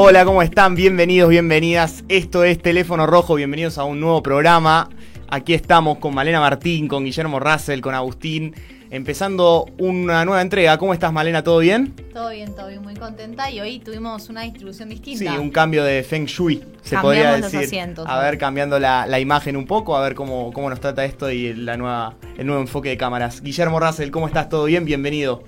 Hola, ¿cómo están? Bienvenidos, bienvenidas. Esto es Teléfono Rojo, bienvenidos a un nuevo programa. Aquí estamos con Malena Martín, con Guillermo Russell, con Agustín, empezando una nueva entrega. ¿Cómo estás, Malena? ¿Todo bien? Todo bien, todo bien, muy contenta. Y hoy tuvimos una distribución distinta. Sí, un cambio de Feng Shui, se Cambiamos podría los decir. asientos, a ver, cambiando la, la imagen un poco, a ver cómo, cómo nos trata esto y la nueva, el nuevo enfoque de cámaras. Guillermo Russell, ¿cómo estás? ¿Todo bien? Bienvenido.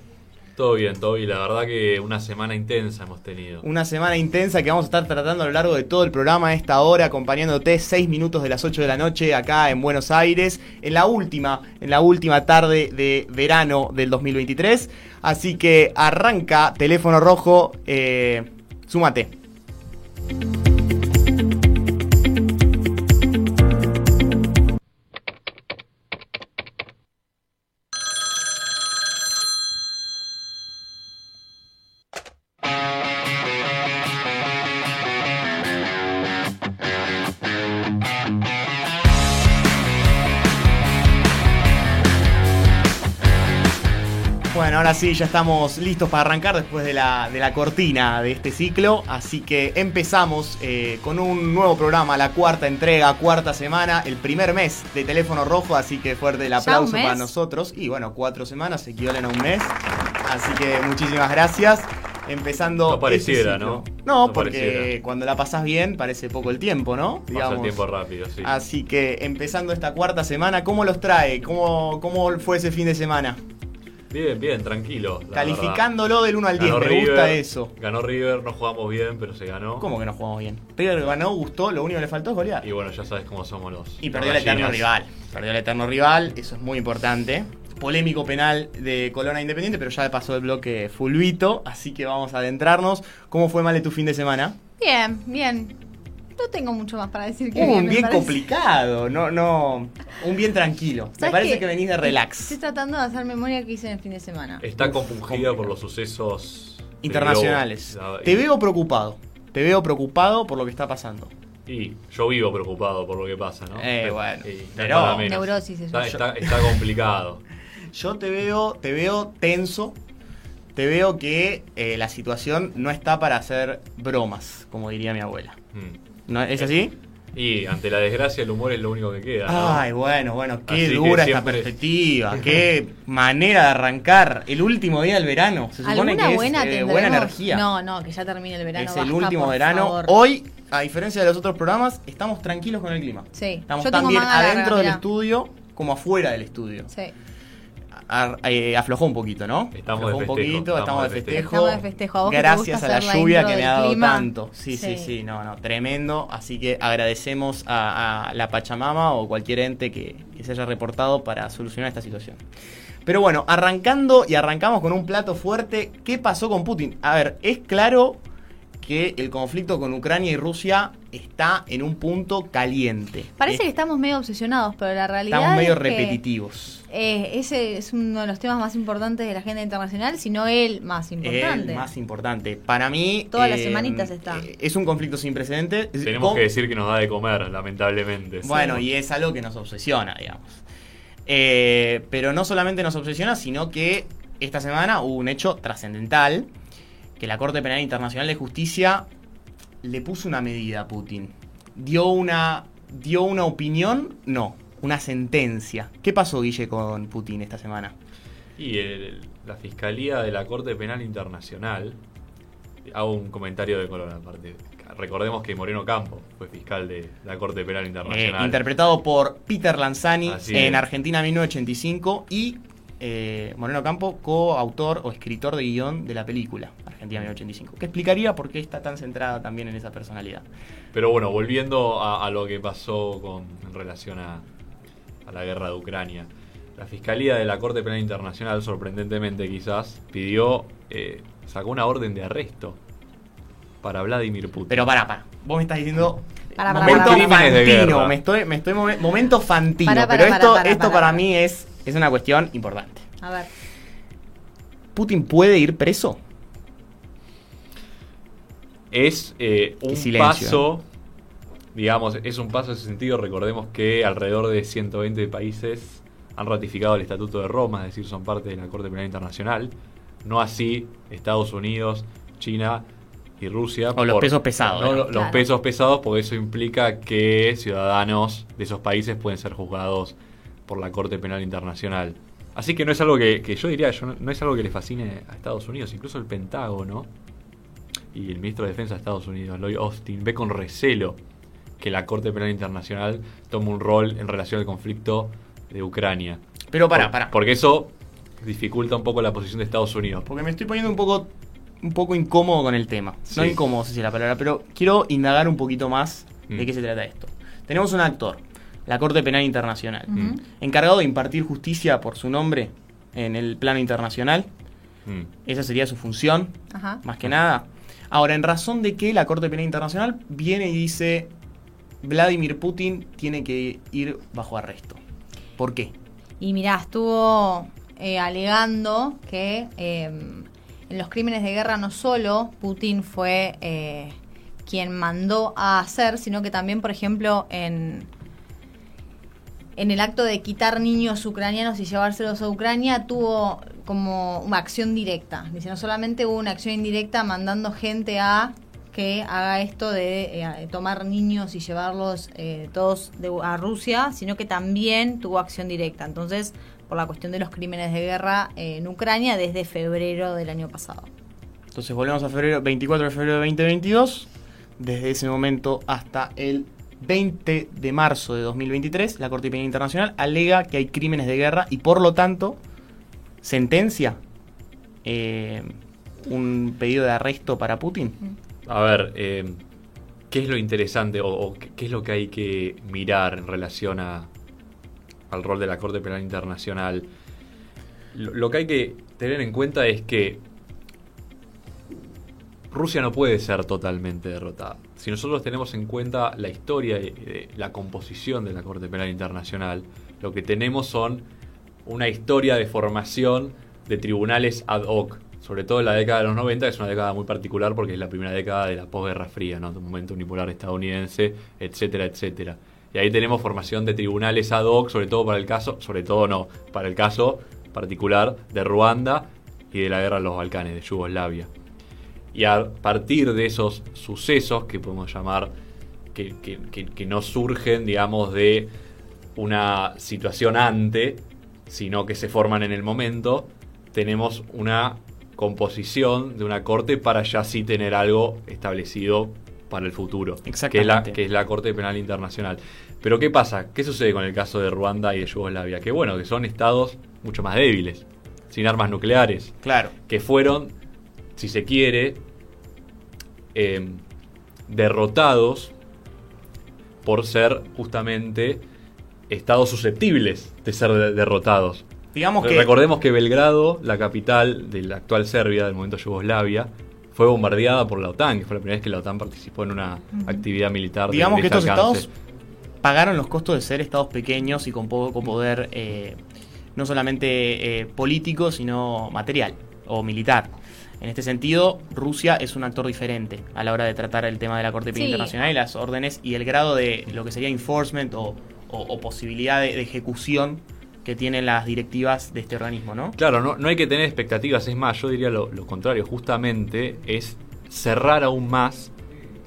Todo bien, bien. La verdad que una semana intensa hemos tenido. Una semana intensa que vamos a estar tratando a lo largo de todo el programa a esta hora, acompañándote 6 minutos de las 8 de la noche acá en Buenos Aires, en la última, en la última tarde de verano del 2023. Así que arranca teléfono rojo, eh, súmate. Ahora sí, ya estamos listos para arrancar después de la, de la cortina de este ciclo. Así que empezamos eh, con un nuevo programa, la cuarta entrega, cuarta semana, el primer mes de Teléfono Rojo. Así que fuerte el ¿Ya un aplauso para nosotros. Y bueno, cuatro semanas equivalen a un mes. Así que muchísimas gracias. Empezando. No pareciera, este ciclo. ¿no? No, No porque pareciera. cuando la pasas bien parece poco el tiempo, ¿no? Pasa el tiempo rápido, sí. Así que empezando esta cuarta semana, ¿cómo los trae? ¿Cómo, cómo fue ese fin de semana? Bien, bien, tranquilo. Calificándolo del 1 al verdad. 10, Ganó me gusta eso. Ganó River, no jugamos bien, pero se ganó. ¿Cómo que no jugamos bien? River ganó, gustó, lo único que le faltó es golear. Y bueno, ya sabes cómo somos los. Y perdió el eterno rival. Perdió el eterno rival, eso es muy importante. Polémico penal de Colona Independiente, pero ya pasó el bloque fulvito, así que vamos a adentrarnos. ¿Cómo fue mal de tu fin de semana? Bien, bien. No tengo mucho más para decir que Uh, un bien complicado, no, no. Un bien tranquilo. Me ¿Sabes parece qué? que venís de relax. Estoy tratando de hacer memoria que hice en el fin de semana. Está compungida por los sucesos Internacionales. Te veo preocupado. Te veo preocupado por lo que está pasando. Y yo vivo preocupado por lo que pasa, ¿no? Eh, bueno, y no pero-. Neurosis eso. Está, está- está complicado. Yo te veo, te veo tenso. Te veo que eh, la situación no está para hacer bromas, como diría mi abuela. Mm. ¿No, ¿Es así? Y ante la desgracia, el humor es lo único que queda. ¿no? Ay, bueno, bueno, qué Así dura esta siempre- perspectiva, qué manera de arrancar. El último día del verano, se supone ¿Alguna que buena es eh, buena energía. No, no, que ya termine el verano. es el último por verano. favor. Hoy, a diferencia de los otros programas, estamos tranquilos con el clima. Sí, Estamos yo tan tengo bien adentro del estudio como afuera del estudio. Sí. Ar- eh, aflojó un poquito, ¿no? Estamos aflojó de un festejo, poquito, estamos, estamos de festejo. Estamos de festejo. ¿A vos Gracias a la lluvia que me ha dado clima? tanto. Sí, sí, Sí. sí, no, no, tremendo. Así que agradecemos a, a la Pachamama o cualquier ente que, que se haya reportado para solucionar esta situación. Pero bueno, arrancando y arrancamos con un plato fuerte. ¿Qué pasó con Putin? A ver, es claro que el conflicto con Ucrania y Rusia está en un punto caliente. Parece Es- que estamos medio obsesionados, pero la realidad estamos medio es que, repetitivos. eh, ese es uno de los temas más importantes de la agenda internacional, si no el más importante. El más importante. Para mí. Todas las semanitas está. eh, Es un conflicto sin precedentes. Tenemos Con- que decir que nos da de comer, lamentablemente. Bueno, y es algo que nos obsesiona, digamos. Eh, pero no solamente nos obsesiona, sino que esta semana hubo un hecho trascendental que la Corte Penal Internacional de Justicia le puso una medida a Putin. Dio una, dio una opinión, no, una sentencia. ¿Qué pasó, Guille, con Putin esta semana? Y el- la Fiscalía de la Corte Penal Internacional, hago un comentario de color aparte. Recordemos que Moreno Campo fue fiscal de la Corte Penal Eh, Internacional. interpretado por Peter Lanzani Así en es. Argentina 1985 y eh, Moreno Campo, coautor o escritor de guion de la película Argentina 1985, que explicaría por qué está tan centrada también en esa personalidad. Pero bueno, volviendo a, a lo que pasó con, en relación a, a la guerra de Ucrania. La Fiscalía de la Corte Penal Internacional, sorprendentemente quizás, pidió, eh, sacó una orden de arresto para Vladimir Putin. Pero para, para, vos me estás diciendo Para, para, momento para, para, para. Crímenes de fantino, me estoy, me estoy momen- momento fantino, Para, para, pero para, esto, para, esto para, para, para. mí es, es una cuestión importante. A ver. ¿Putin puede ir preso? es eh, un paso, digamos, es un paso en ese sentido. Recordemos que alrededor de 120 países han ratificado el Estatuto de Roma, es decir, son parte de la Corte Penal Internacional. No así Estados Unidos, China y Rusia. O los pesos pesados, No, ¿no? lo- los Claro. pesos pesados, porque eso implica que ciudadanos de esos países pueden ser juzgados por la Corte Penal Internacional. Así que no es algo que, que yo diría, yo no, no es algo que le fascine a Estados Unidos, incluso el Pentágono y el ministro de Defensa de Estados Unidos, Lloyd Austin, ve con recelo que la Corte Penal Internacional tome un rol en relación al conflicto de Ucrania. Pero para, para. Porque eso dificulta un poco la posición de Estados Unidos. Porque me estoy poniendo un poco un poco incómodo con el tema. No Sí. incómodo, sé si es la palabra, pero quiero indagar un poquito más de Mm. qué se trata esto. Tenemos un actor, la Corte Penal Internacional, encargado de impartir justicia por su nombre en el plano internacional. Mm. Esa sería su función, Ajá. más que nada. Ahora, en razón de que la Corte Penal Internacional viene y dice Vladimir Putin tiene que ir bajo arresto. ¿Por qué? Y mirá, estuvo eh, alegando que eh, en los crímenes de guerra no solo Putin fue eh, quien mandó a hacer, sino que también, por ejemplo, en, en el acto de quitar niños ucranianos y llevárselos a Ucrania, tuvo como una acción directa. Dice, no solamente hubo una acción indirecta mandando gente a que haga esto de eh, tomar niños y llevarlos eh, todos a Rusia, sino que también tuvo acción directa. Entonces, por la cuestión de los crímenes de guerra eh, en Ucrania desde febrero del año pasado. Entonces volvemos a febrero, 24 de febrero de 2022. Desde ese momento hasta el 20 de marzo de 2023, la Corte Penal Internacional alega que hay crímenes de guerra y por lo tanto sentencia eh, un pedido de arresto para Putin. A ver, eh, ¿qué es lo interesante o, qué es lo que hay que mirar en relación a, al rol de la Corte Penal Internacional? Lo que hay que tener en cuenta es que Rusia no puede ser totalmente derrotada. Si nosotros tenemos en cuenta la historia y la composición de la Corte Penal Internacional, lo que tenemos son una historia de formación de tribunales ad hoc, sobre todo en la década de los 90, que es una década muy particular porque es la primera década de la posguerra fría, ¿no? de un momento unipolar estadounidense, etcétera, etcétera. Y ahí tenemos formación de tribunales ad hoc, sobre todo para el caso, sobre todo no, para el caso particular de Ruanda y de la guerra en los Balcanes, de Yugoslavia. Y a partir de esos sucesos que podemos llamar que, que- que- que no surgen, digamos, de una situación ante, sino que se forman en el momento, tenemos una composición de una corte para ya sí tener algo establecido para el futuro, que es, la, Exactamente. que es la Corte Penal Internacional. Pero ¿qué pasa? ¿Qué sucede con el caso de Ruanda y de Yugoslavia? Que bueno, que son estados mucho más débiles, sin armas nucleares, Claro. que fueron, si se quiere, eh, derrotados por ser justamente estados susceptibles de ser de- derrotados. Digamos que Recordemos que Belgrado, la capital de la actual Serbia, del momento Yugoslavia, fue bombardeada por la OTAN, que fue la primera vez que la OTAN participó en una actividad militar. digamos de que estos alcance. estados pagaron los costos de ser estados pequeños y con poco poder, eh, no solamente eh, político, sino material o militar. En este sentido, Rusia es un actor diferente a la hora de tratar el tema de la Corte Penal Sí. Internacional y las órdenes y el grado de lo que sería enforcement o, o- o posibilidad de, de ejecución que tienen las directivas de este organismo, ¿no? Claro, no, no hay que tener expectativas, es más, yo diría lo, lo contrario, justamente es cerrar aún más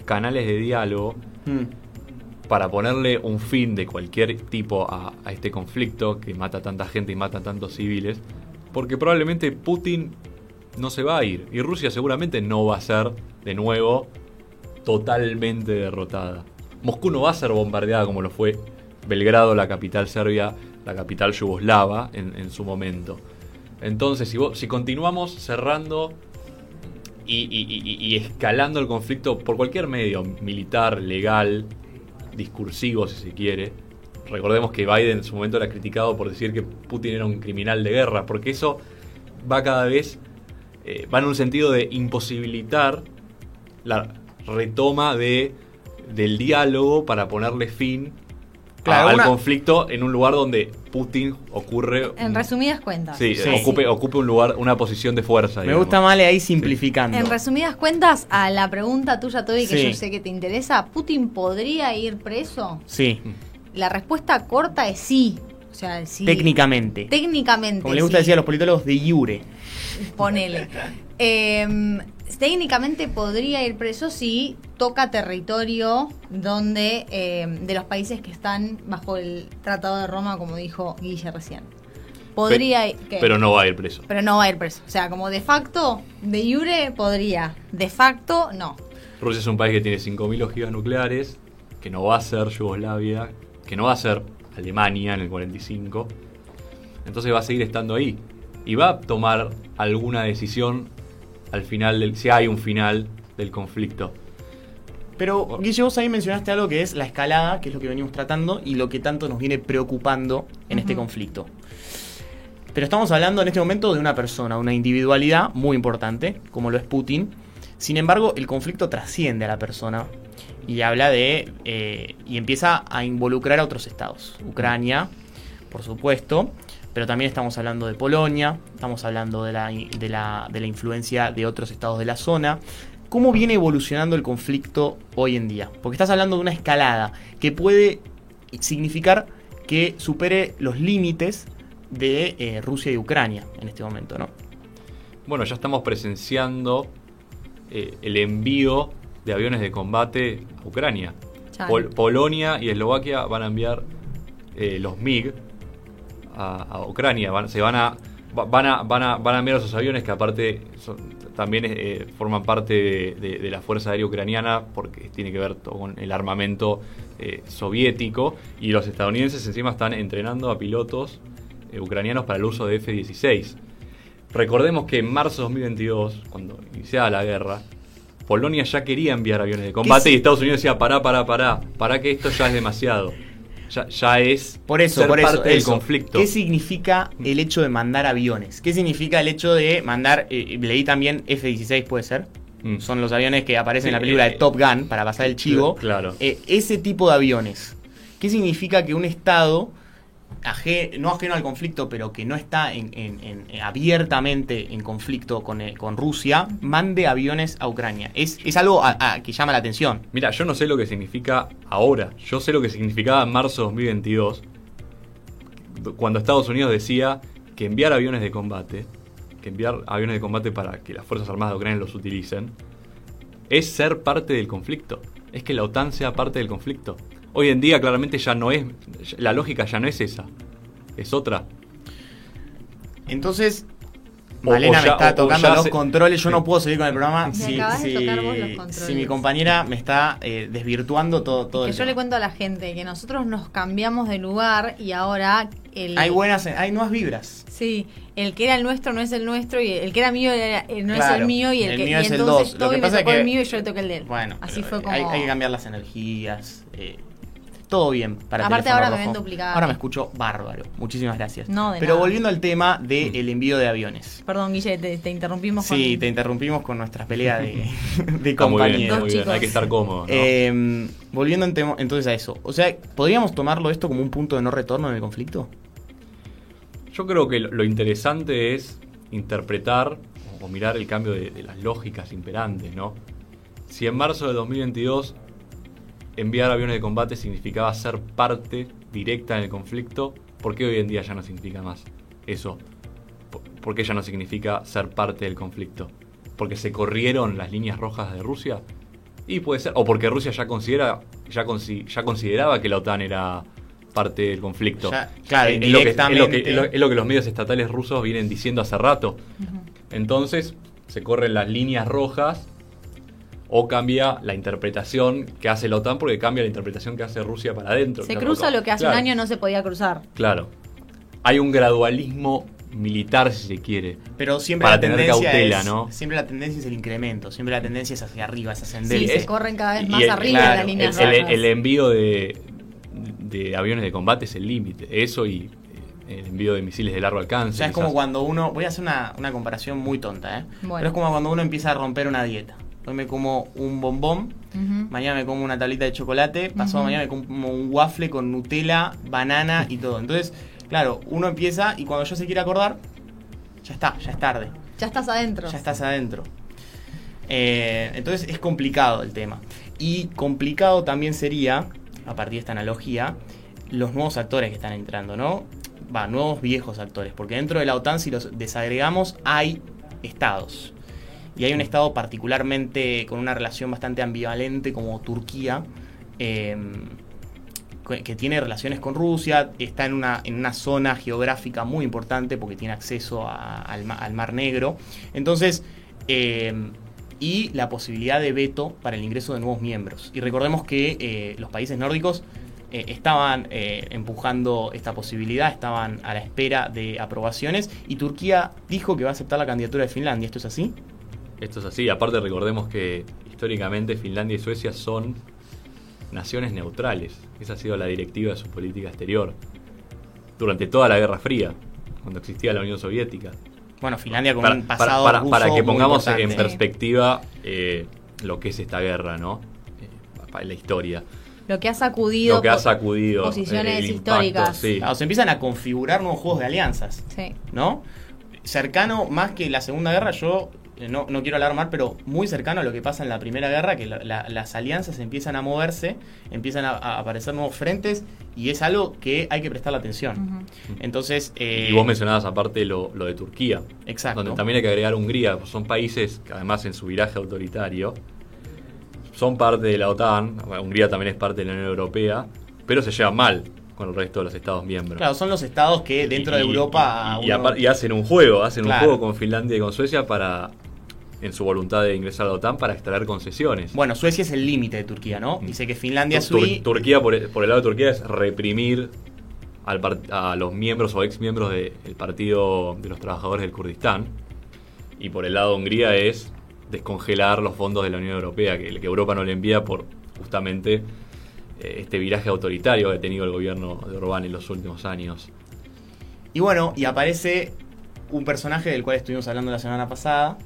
canales de diálogo Mm. para ponerle un fin de cualquier tipo a, a este conflicto que mata a tanta gente y mata a tantos civiles, porque probablemente Putin no se va a ir y Rusia seguramente no va a ser de nuevo totalmente derrotada. Moscú no va a ser bombardeada como lo fue Belgrado, la capital serbia, la capital yugoslava en, su momento. Entonces, si, continuamos cerrando y escalando el conflicto por cualquier medio, militar, legal, discursivo si se quiere. Recordemos que Biden en su momento era criticado por decir que Putin era un criminal de guerra, porque eso va cada vez, eh, va en un sentido de imposibilitar la retoma de, del diálogo para ponerle fin Claro, al una- conflicto en un lugar donde Putin ocurre... En un- resumidas cuentas. Sí, Sí. Ocupe, ocupe un lugar, una posición de fuerza. Me digamos. gusta mal ahí simplificando. En resumidas cuentas, a la pregunta tuya, Toby, que Sí. yo sé que te interesa, ¿Putin podría ir preso? Sí, La respuesta corta es sí. O sea, sí. técnicamente. Técnicamente. Como le gusta sí. decir a los politólogos, de iure. Ponele. Eh, técnicamente podría ir preso si toca territorio donde eh, de los países que están bajo el Tratado de Roma, como dijo Guille recién. Podría Pe- ir- ¿qué? Pero no va a ir preso. Pero no va a ir preso. O sea, como de facto, de jure podría. De facto, no. Rusia es un país que tiene 5.000 ojivas nucleares, que no va a ser Yugoslavia, que no va a ser Alemania en el 45. Entonces va a seguir estando ahí. Y va a tomar alguna decisión al final, del, si hay un final del conflicto. Pero, Guille, vos ahí mencionaste algo que es la escalada, que es lo que venimos tratando y lo que tanto nos viene preocupando en este conflicto. Pero estamos hablando en este momento de una persona, una individualidad muy importante, como lo es Putin. Sin embargo, el conflicto trasciende a la persona y habla de. eh, y empieza a involucrar a otros estados. Ucrania, por supuesto, pero también estamos hablando de Polonia, estamos hablando de la, de la, de la influencia de otros estados de la zona. ¿Cómo viene evolucionando el conflicto hoy en día? Porque estás hablando de una escalada que puede significar que supere los límites de eh, Rusia y Ucrania en este momento, ¿no? Bueno, ya estamos presenciando eh, el envío de aviones de combate a Ucrania. Pol- Polonia y Eslovaquia van a enviar eh, los MiG a, a Ucrania. Van, se van a, va- van, a, van, a, van a enviar esos aviones que aparte son- también eh, forman parte de, de- de la Fuerza Aérea Ucraniana porque tiene que ver con el armamento eh, soviético y los estadounidenses encima están entrenando a pilotos ucranianos para el uso de F-16. Recordemos que en marzo de 2022, cuando iniciaba la guerra, Polonia ya quería enviar aviones de combate y Estados Unidos decía, pará, pará, pará, pará que esto ya es demasiado. Ya, ya es Por eso, ser por eso, parte del conflicto. ¿Qué significa el hecho de mandar aviones? ¿Qué significa el hecho de mandar, eh, leí también F-16 puede ser? Mm. Son los aviones que aparecen en la película eh, de Top Gun para pasar el chivo. Claro. Eh, ese tipo de aviones. ¿Qué significa que un Estado, no ajeno al conflicto, pero que no está en- en- en- eh, abiertamente en conflicto con, eh, con Rusia, mande aviones a Ucrania? Es, es algo a- a- que llama la atención. Mira, yo no sé lo que significa ahora. Yo sé lo que significaba en marzo de 2022, cuando Estados Unidos decía que enviar aviones de combate, que enviar aviones de combate para que las Fuerzas Armadas de Ucrania los utilicen, es ser parte del conflicto. Es que la OTAN sea parte del conflicto. Hoy en día claramente ya no es, la lógica ya no es esa, es otra. Entonces, Malena o me ya- está tocando los se- controles, yo Sí. no puedo seguir con el programa Me si, si- mi compañera me está eh, desvirtuando todo, todo que el yo le cuento a la gente que nosotros nos cambiamos de lugar y ahora el Hay buenas, hay nuevas vibras. sí el que era el nuestro no es el nuestro y el que era mío era- eh, no es el mío y el, el que mío y es el entonces dos. Lo Toby que me pasa es tocó el que- mío y yo le toqué el de él. Bueno, así fue como hay, hay que cambiar las energías. eh, todo bien para Aparte ahora me ven duplicada. Ahora me escucho bárbaro. Muchísimas gracias. No, de Pero nada. volviendo al tema del envío de aviones. Perdón Guille te, te interrumpimos Sí, con- te interrumpimos con nuestra pelea de, de Está muy bien, compañeros. muy bien. Hay que estar cómodo. ¿no? Eh, volviendo en tema- entonces a eso. O sea, ¿podríamos tomarlo esto como un punto de no retorno en el conflicto? Yo creo que lo, interesante es interpretar o, o mirar el cambio de, de las lógicas imperantes, ¿no? Si en marzo de 2022 enviar aviones de combate significaba ser parte directa en el conflicto, ¿por qué hoy en día ya no significa más eso? ¿Por- ¿Por qué ya no significa ser parte del conflicto? ¿Porque se corrieron las líneas rojas de Rusia? Y puede ser, o porque Rusia ya considera, ya, consi- ya consideraba que la OTAN era parte del conflicto. Ya, claro, es, lo que, es, lo que, es lo- es lo que los medios estatales rusos vienen diciendo hace rato. Ujú. Entonces, se corren las líneas rojas o cambia la interpretación que hace la OTAN porque cambia la interpretación que hace Rusia para adentro. se cruza lo que hace claro, un año no se podía cruzar Claro. Hay un gradualismo militar, si se quiere. Pero siempre Para la tener tendencia cautela, es, ¿no? Siempre la tendencia es el incremento, siempre la tendencia es hacia arriba, es sí, ascendente. se es- corren cada vez más el- arriba claro, de las líneas el, el- envío de, de aviones de combate es el límite. Eso y eh, el envío de misiles de largo alcance. O sea, es quizás. como cuando uno. Voy a hacer una, una comparación muy tonta, ¿eh? Bueno. Pero es como cuando uno empieza a romper una dieta. Hoy me como un bombón, mañana me como una tablita de chocolate, pasado mañana me como un waffle con Nutella, banana y todo. Entonces, claro, uno empieza y cuando yo se quiere acordar, ya está, ya es tarde. ya estás adentro Ya estás adentro. Eh, entonces es complicado el tema. Y complicado también sería, a partir de esta analogía, los nuevos actores que están entrando, ¿no? Va, nuevos viejos actores. Porque dentro de la OTAN, si los desagregamos, hay estados. Y hay un Estado particularmente con una relación bastante ambivalente como Turquía, eh, que tiene relaciones con Rusia, está en una, en una zona geográfica muy importante porque tiene acceso a- al, ma- al Mar Negro. Entonces, eh, y la posibilidad de veto para el ingreso de nuevos miembros. Y recordemos que eh, los países nórdicos eh, estaban eh, empujando esta posibilidad, estaban a la espera de aprobaciones y Turquía dijo que va a aceptar la candidatura de Finlandia. ¿Esto es así? Esto es así. Aparte recordemos que históricamente Finlandia y Suecia son naciones neutrales. Esa ha sido la directiva de su política exterior. Durante toda la Guerra Fría, cuando existía la Unión Soviética. Bueno, Finlandia con Para, un pasado para- ruso para que muy pongamos en perspectiva eh, lo que es esta guerra, ¿no? Eh, la historia. Lo que ha sacudido Lo que ha sacudido. posiciones eh, el impacto, históricas. sí. Claro, se empiezan a configurar nuevos juegos de alianzas. Sí. ¿no? Cercano, más que la Segunda Guerra, yo no, no quiero alarmar, pero muy cercano a lo que pasa en la Primera Guerra, que la- la- las alianzas empiezan a moverse, empiezan a, a aparecer nuevos frentes, y es algo que hay que prestarle atención. Ujú. Entonces, eh, Y vos mencionabas aparte lo, lo de Turquía. Exacto. Donde también hay que agregar Hungría. pues Son países que además en su viraje autoritario son parte de la OTAN. Hungría también es parte de la Unión Europea. Pero se llevan mal con el resto de los Estados miembros. claro, son los estados que dentro de Europa... Y, y uno- apar- y hacen un juego. Hacen Claro. un juego con Finlandia y con Suecia para en su voluntad de ingresar a la OTAN para extraer concesiones. Bueno, Suecia es el límite de Turquía, ¿no? Dice que Finlandia Tur- Sui- Turquía, por el, por el lado de Turquía, es reprimir al a los miembros o ex miembros del Partido de los Trabajadores del Kurdistán. Y por el lado de Hungría es descongelar los fondos de la Unión Europea, que, que Europa no le envía por justamente eh, este viraje autoritario que ha tenido el gobierno de Orbán en los últimos años. Y bueno, y aparece un personaje del cual estuvimos hablando la semana pasada,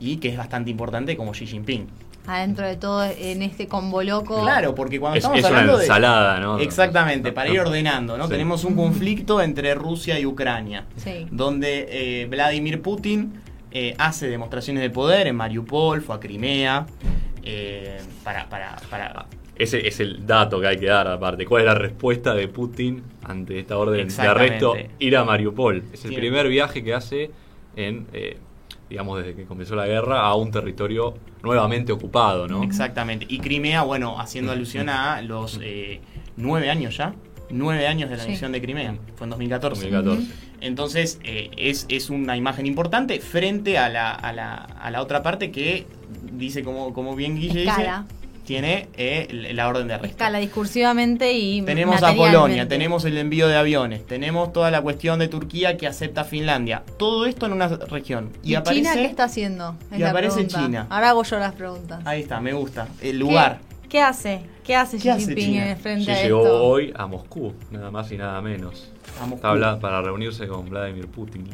y que es bastante importante como Xi Jinping. Adentro de todo, en este combo loco. Claro, porque cuando Es, estamos es una hablando de... ensalada, ¿no? Exactamente, para ir ordenando, ¿no? Sí. Tenemos un conflicto entre Rusia y Ucrania, Sí. donde eh, Vladimir Putin eh, hace demostraciones de poder en Mariupol, fue a Crimea, eh, para, para, para... Ese es el dato que hay que dar aparte. ¿Cuál es la respuesta de Putin ante esta orden de arresto? Ir a Mariupol. Es el primer viaje que hace en, eh, digamos, desde que comenzó la guerra a un territorio nuevamente ocupado, ¿no? Exactamente. Y Crimea, bueno, haciendo alusión a los eh, nueve años ya, nueve años de la Sí. anexión de Crimea, fue en 2014. 2014. Entonces, eh, es, es una imagen importante frente a la, a la, a la otra parte que dice, como, como bien Guille Escala. dice, tiene eh, la orden de arresto. Escala discursivamente y. Tenemos a. Polonia, tenemos el envío de aviones, tenemos toda la cuestión de Turquía que acepta Finlandia. Todo esto en una región. Y, ¿Y, aparece. China qué está haciendo? Es y la aparece pregunta. China. Ahora hago yo las preguntas. Ahí está, me gusta. El ¿Qué- lugar. ¿Qué, hace? ¿Qué hace ¿Qué Xi hace Jinping China? en frente Sí, a llegó esto? hoy a Moscú, nada más y nada menos. A Moscú. Está para reunirse con Vladimir Putin.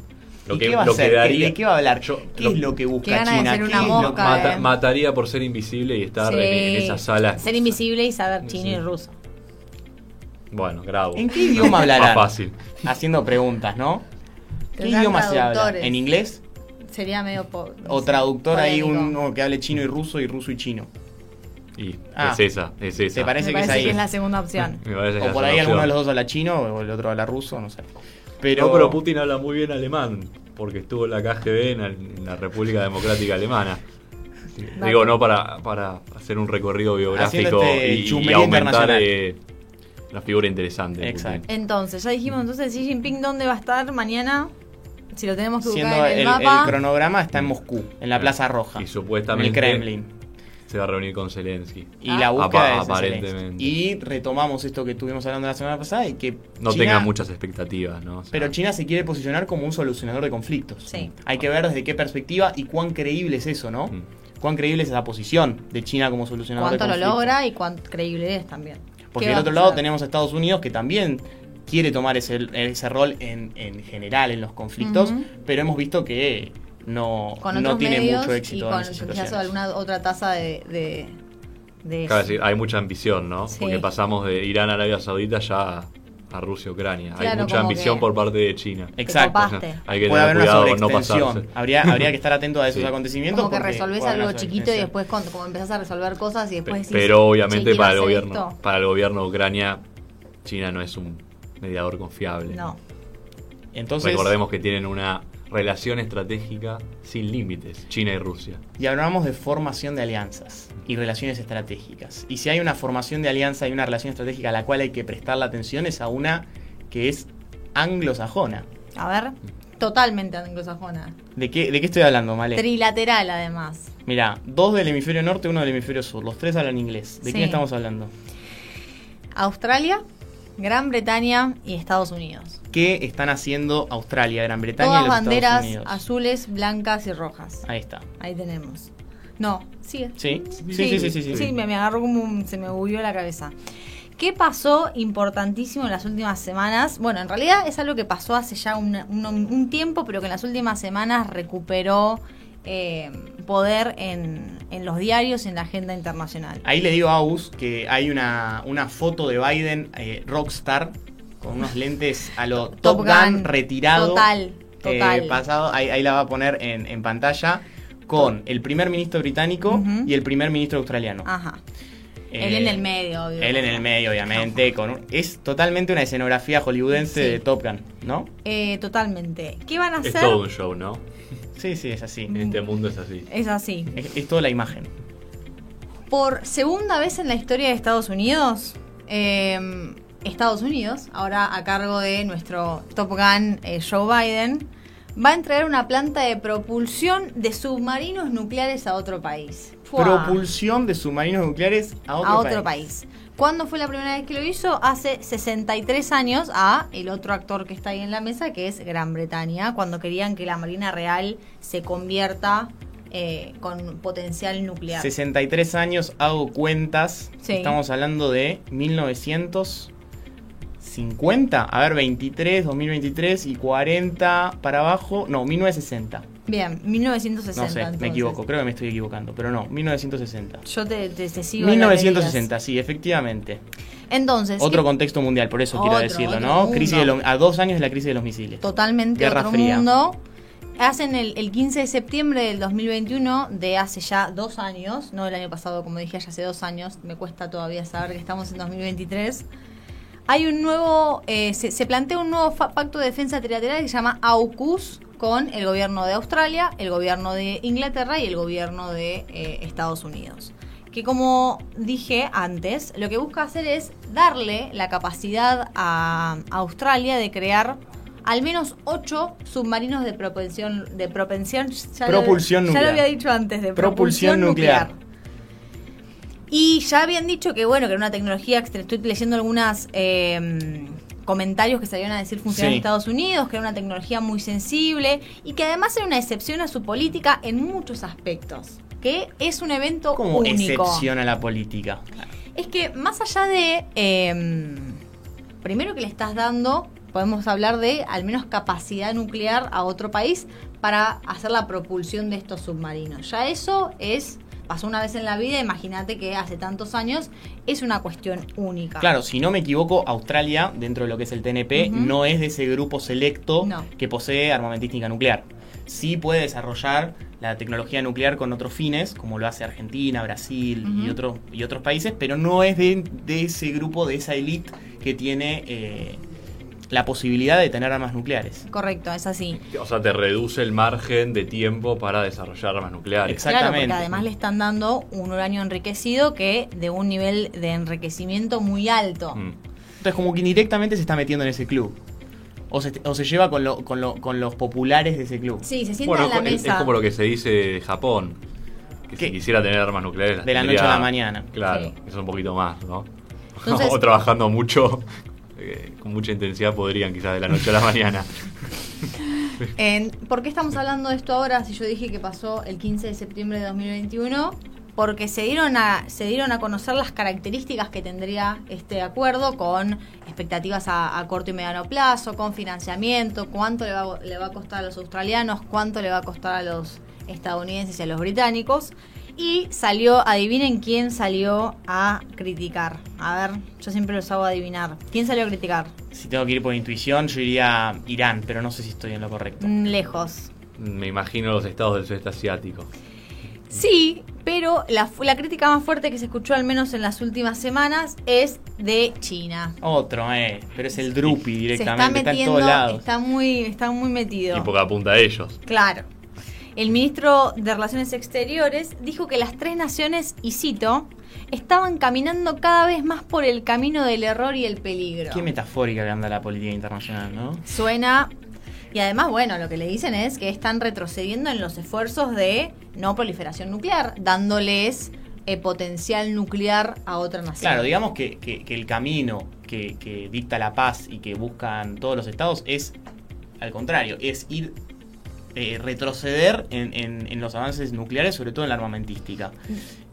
¿Y qué va a hacer? ¿Qué- ¿De qué va a hablar? Yo- ¿Qué lo- es lo que busca China? ser ¿Qué es lo mosca, que- Mata- eh. mataría por ser invisible y estar en, en Sí. esa sala. Ser invisible y saber chino Sí. y ruso. Bueno, grabo. ¿En qué idioma hablarán? Más fácil. Haciendo preguntas, ¿no? ¿Qué idioma se habla? ¿En inglés? Sería medio. po- no ¿O traductor ahí uno que hable chino y ruso y ruso y chino? Y Ah. es esa, es esa. ¿Te parece Me que es ahí? que es la segunda opción. Me parece que O por ahí opción. alguno de los dos habla chino o el otro habla ruso, no sé. Pero, No, pero Putin habla muy bien alemán, porque estuvo en la KGB en, la- en la República Democrática Alemana. Digo, no para, para hacer un recorrido biográfico este y- aumentar eh, la figura interesante. Exacto. Entonces, ya dijimos, entonces Xi Jinping, ¿dónde va a estar mañana? Si lo tenemos que buscar siendo en el, el, mapa. el cronograma está en Moscú, en la Plaza Roja. Y en supuestamente el Kremlin. Se va a reunir con Zelensky. Y Ah. la búsqueda es aparentemente. Zelensky. Y retomamos esto que estuvimos hablando la semana pasada y que No China- tenga muchas expectativas, ¿no? O sea, Pero China se quiere posicionar como un solucionador de conflictos. Sí. Hay que ver desde qué perspectiva y cuán creíble es eso, ¿no? Mm. Cuán creíble es esa posición de China como solucionador cuánto de lo conflictos. logra y cuánto creíble es también. Porque ¿Qué del otro lado tenemos a Estados Unidos que también quiere tomar ese, ese rol en, en general en los conflictos, pero hemos visto que no, con no otros tiene medios mucho y éxito con en esas quizás alguna otra tasa de, de, de- Cabe decir, hay mucha ambición, ¿no? Sí. Porque pasamos de Irán a Arabia Saudita ya a, a Rusia, Ucrania. hay mucha ambición por parte de China. Exacto. Hay que Puede tener cuidado con no pasarse. habría, habría que estar atento a esos Sí. acontecimientos. como que resolvés algo chiquito y después cuando, como empezás a resolver cosas y después Pe- decís, Pero obviamente "Che, quiero para el gobierno, esto". para el gobierno de Ucrania, China no es un mediador confiable. No. Entonces, Recordemos que tienen una relación estratégica sin límites, China y Rusia. Y hablamos de formación de alianzas y relaciones estratégicas. Y si hay una formación de alianza y una relación estratégica a la cual hay que prestar la atención es a una que es anglosajona. A ver, totalmente anglosajona. ¿De qué, de qué estoy hablando, Male? Trilateral, además. Mira, dos del hemisferio norte, uno del hemisferio sur. Los tres hablan inglés. ¿De Sí. quién estamos hablando? Australia, Gran Bretaña y Estados Unidos. ¿Qué están haciendo Australia, Gran Bretaña Todas y los banderas Estados Unidos? azules, blancas y rojas. Ahí está. Ahí tenemos. No, sigue. Sí, sí, sí, sí, sí. sí. me, me agarró como un- se me bugueó la cabeza. ¿Qué pasó importantísimo en las últimas semanas? Bueno, en realidad es algo que pasó hace ya un, un- un tiempo, pero que en las últimas semanas recuperó eh, poder en, en los diarios y en la agenda internacional. Ahí le digo a Aus que hay una, una foto de Biden eh, rockstar con unos lentes a lo Top, Top Gun, Gun, retirado. total, eh, total. pasado, ahí, ahí la va a poner en, en pantalla con el primer ministro británico y el primer ministro australiano. Ajá. Eh, Él en el medio, obvio. Él en el medio, obviamente. Con un- es totalmente una escenografía hollywoodense Sí. de Top Gun, ¿no? Eh, totalmente. ¿Qué van a Es hacer? todo un show, ¿no? Sí, sí, es así. En este mundo es así. Es así. Es, es toda la imagen. Por segunda vez en la historia de Estados Unidos, eh, Estados Unidos, ahora a cargo de nuestro Top Gun eh, Joe Biden, va a entregar una planta de propulsión de submarinos nucleares a otro país. ¡Fua! Propulsión de submarinos nucleares a otro, a otro país. ¿Cuándo fue la primera vez que lo hizo? Hace 63 años a el otro actor que está ahí en la mesa, que es Gran Bretaña, cuando querían que la Marina Real se convierta eh, con potencial nuclear. 63 años, hago cuentas. Sí. Estamos hablando de 1950. A ver, 23, 2023 y 40 para abajo. No, 1960. Bien, 1960. No sé, me equivoco. Creo que me estoy equivocando. Pero no, 1960. Yo te, te- te sigo. en las 1960, sí, efectivamente. Entonces. Otro ¿qué- contexto mundial, por eso quiero decirlo, ¿no? mundo. Crisis de lo- a dos años de la crisis de los misiles. Totalmente Guerra otro Fría. mundo. Hacen el, el 15 de septiembre del 2021, de hace ya dos años, no el año pasado, como dije, ya hace dos años, me cuesta todavía saber que estamos en 2023. Hay un nuevo, eh, se, se plantea un nuevo pacto de defensa trilateral que se llama AUKUS con el gobierno de Australia, el gobierno de Inglaterra y el gobierno de eh, Estados Unidos. Que como dije antes, lo que busca hacer es darle la capacidad a Australia de crear al menos ocho submarinos de propensión, de propensión, ya lo- Propulsión ya nuclear. lo había dicho antes, de Propulsión propulsión, nuclear. nuclear. Y ya habían dicho que, bueno, que era una tecnología extra. Estoy leyendo algunos comentarios que salieron a decir funcionarios Sí. de Estados Unidos, que era una tecnología muy sensible y que además era una excepción a su política en muchos aspectos. Que es un evento Como único. excepción a la política. Es que más allá de. eh, primero que le estás dando, podemos hablar de al menos capacidad nuclear a otro país para hacer la propulsión de estos submarinos. Ya eso es. Pasó una vez en la vida, imagínate que hace tantos años es una cuestión única. Claro, si no me equivoco, Australia, dentro de lo que es el TNP, no es de ese grupo selecto No. que posee armamentística nuclear. Sí puede desarrollar la tecnología nuclear con otros fines, como lo hace Argentina, Brasil y, otros y otros países, pero no es de, de ese grupo, de esa élite que tiene eh, la posibilidad de tener armas nucleares. Correcto, es así. O sea, te reduce el margen de tiempo para desarrollar armas nucleares. Exacto. Claro, porque Exactamente. además le están dando un uranio enriquecido que de un nivel de enriquecimiento muy alto. Mm. Entonces, como que indirectamente se está metiendo en ese club. O se, o se lleva con, lo- con, lo- con los populares de ese club. Sí, se sienta Bueno, en la es, es mesa. como lo que se dice de Japón. Que ¿Qué? si quisiera tener armas nucleares. De la tendría- noche a la mañana. Claro, Sí. eso un poquito más, ¿no? Entonces- o trabajando mucho, eh, con mucha intensidad podrían quizás de la noche a la mañana. ¿Por qué estamos hablando de esto ahora si yo dije que pasó el 15 de septiembre de 2021? Porque se dieron a, se dieron a conocer las características que tendría este acuerdo con expectativas a, a corto y mediano plazo, con financiamiento, cuánto le va, le va a costar a los australianos, cuánto le va a costar a los estadounidenses y a los británicos. Y salió, adivinen quién salió a criticar. A ver, yo siempre los hago adivinar. ¿Quién salió a criticar? Si tengo que ir por intuición, yo iría Irán, pero no sé si estoy en lo correcto. Mm, Lejos. Me imagino los estados del sudeste asiático. Sí, Pero la, la crítica más fuerte que se escuchó al menos en las últimas semanas es de China. Otro, eh. Pero es el Drupi Se directamente, está está, en metiendo, todos lados. está muy, está muy metido. Y porque apunta a ellos. Claro. El ministro de Relaciones Exteriores dijo que las tres naciones, y cito, estaban caminando cada vez más por el camino del error y el peligro. Qué metafórica que anda la política internacional, ¿no? Suena. Y además, bueno, lo que le dicen es que están retrocediendo en los esfuerzos de no proliferación nuclear, dándoles eh, potencial nuclear a otra nación. Claro, digamos que, que- que el camino que, que dicta la paz y que buscan todos los estados es, al contrario, es ir, eh, retroceder en, en- en los avances nucleares, sobre todo en la armamentística.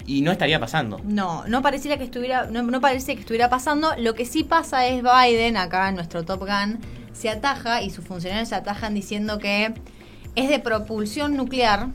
Y no estaría pasando. No, no pareciera que estuviera, no, no parece que estuviera pasando. Lo que sí pasa es Biden, acá nuestro Top Gun, se ataja y sus funcionarios se atajan diciendo que es de propulsión nuclear,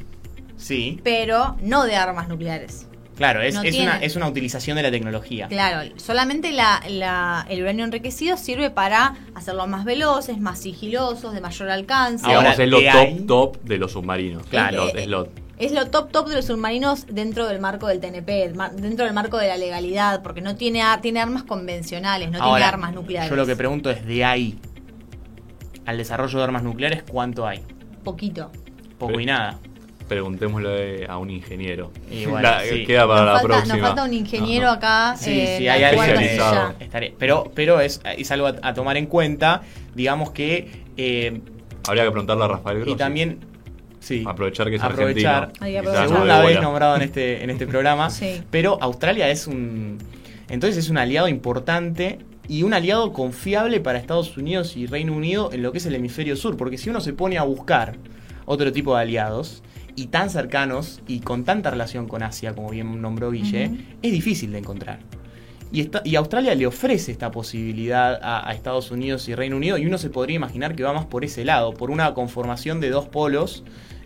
Sí, pero no de armas nucleares. Claro, es, No es tiene. una, es una utilización de la tecnología. Claro, solamente la, la- el uranio enriquecido sirve para hacerlos más veloces, más sigilosos, de mayor alcance. Ahora, Digamos, es lo de top top de los submarinos. Claro, es lo- Es lo top top de los submarinos dentro del marco del TNP, dentro del marco de la legalidad, porque no tiene, ar- tiene armas convencionales, no tiene armas nucleares. Yo lo que pregunto es de ahí al desarrollo de armas nucleares, ¿cuánto hay? Poquito. Poco y nada. Preguntémosle a un ingeniero. Y bueno, La- sí. Queda para nos, la falta, próxima. nos falta un ingeniero No, no. acá. Sí, eh, sí, hay especializado. Pero, pero es, es algo a, a tomar en cuenta, digamos que... eh, Habría que preguntarle a Rafael Grossi. y también... Sí, Aprovechar que es aprovechar. argentino. Aprovechar. segunda vez nombrado en este, en este programa. Sí. Pero Australia es un. Entonces es un aliado importante y un aliado confiable para Estados Unidos y Reino Unido en lo que es el hemisferio sur. Porque si uno se pone a buscar otro tipo de aliados y tan cercanos y con tanta relación con Asia, como bien nombró Guille, es difícil de encontrar. Y, esta- y Australia le ofrece esta posibilidad a, a Estados Unidos y Reino Unido y uno se podría imaginar que va más por ese lado, por una conformación de dos polos,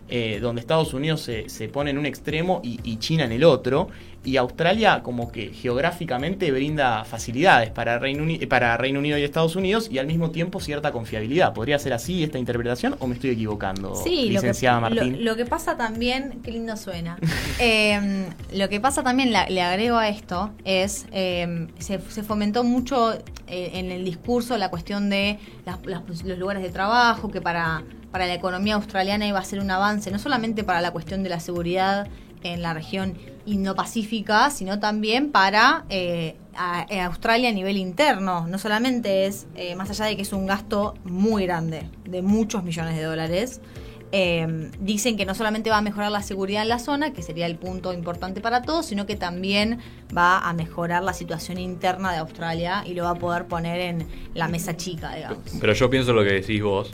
eh, donde Estados Unidos se, se pone en un extremo y, y China en el otro, y Australia como que geográficamente brinda facilidades para Reino, Uni- para Reino Unido y Estados Unidos y al mismo tiempo cierta confiabilidad. ¿Podría ser así esta interpretación o me estoy equivocando, Sí, lo que, licenciada lo, Martín? lo que pasa también, qué lindo suena. Eh, lo que pasa también, la- le agrego a esto, es eh, se, se fomentó mucho eh, en el discurso la cuestión de las- las- los lugares de trabajo, que para, para la economía australiana iba a ser un avance, no solamente para la cuestión de la seguridad en la región Indo-Pacífica, sino también para eh, Australia a nivel interno. No solamente es, eh, más allá de que es un gasto muy grande, de muchos millones de dólares, eh, dicen que no solamente va a mejorar la seguridad en la zona, que sería el punto importante para todos, sino que también va a mejorar la situación interna de Australia y lo va a poder poner en la mesa chica, digamos. Pero yo pienso lo que decís vos.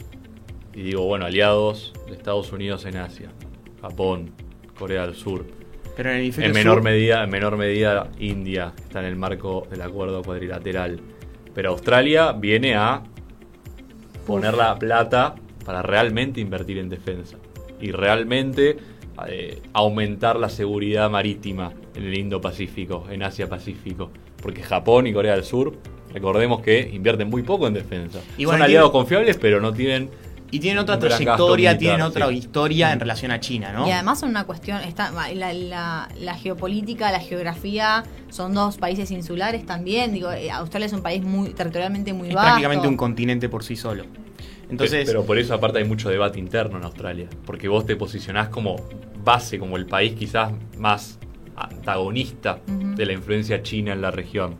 Y digo, bueno, aliados de Estados Unidos en Asia. Japón, Corea del Sur. Pero en el En menor sur- medida, en menor medida, India está en el marco del acuerdo cuadrilateral. Pero Australia viene a poner la plata para realmente invertir en defensa. Y realmente eh, aumentar la seguridad marítima en el Indo-Pacífico, en Asia-Pacífico. Porque Japón y Corea del Sur, recordemos que invierten muy poco en defensa. Y Son aliados confiables, pero no tienen Y tienen otra trayectoria, militar, tienen otra sí. historia en relación a China, ¿no? Y además son una cuestión, está, la, la- la geopolítica, la geografía, son dos países insulares también. Digo, eh, Australia es un país muy territorialmente muy es vasto. prácticamente un continente por sí solo. Entonces, Pero por eso aparte hay mucho debate interno en Australia, porque vos te posicionás como base, como el país quizás más antagonista de la influencia china en la región.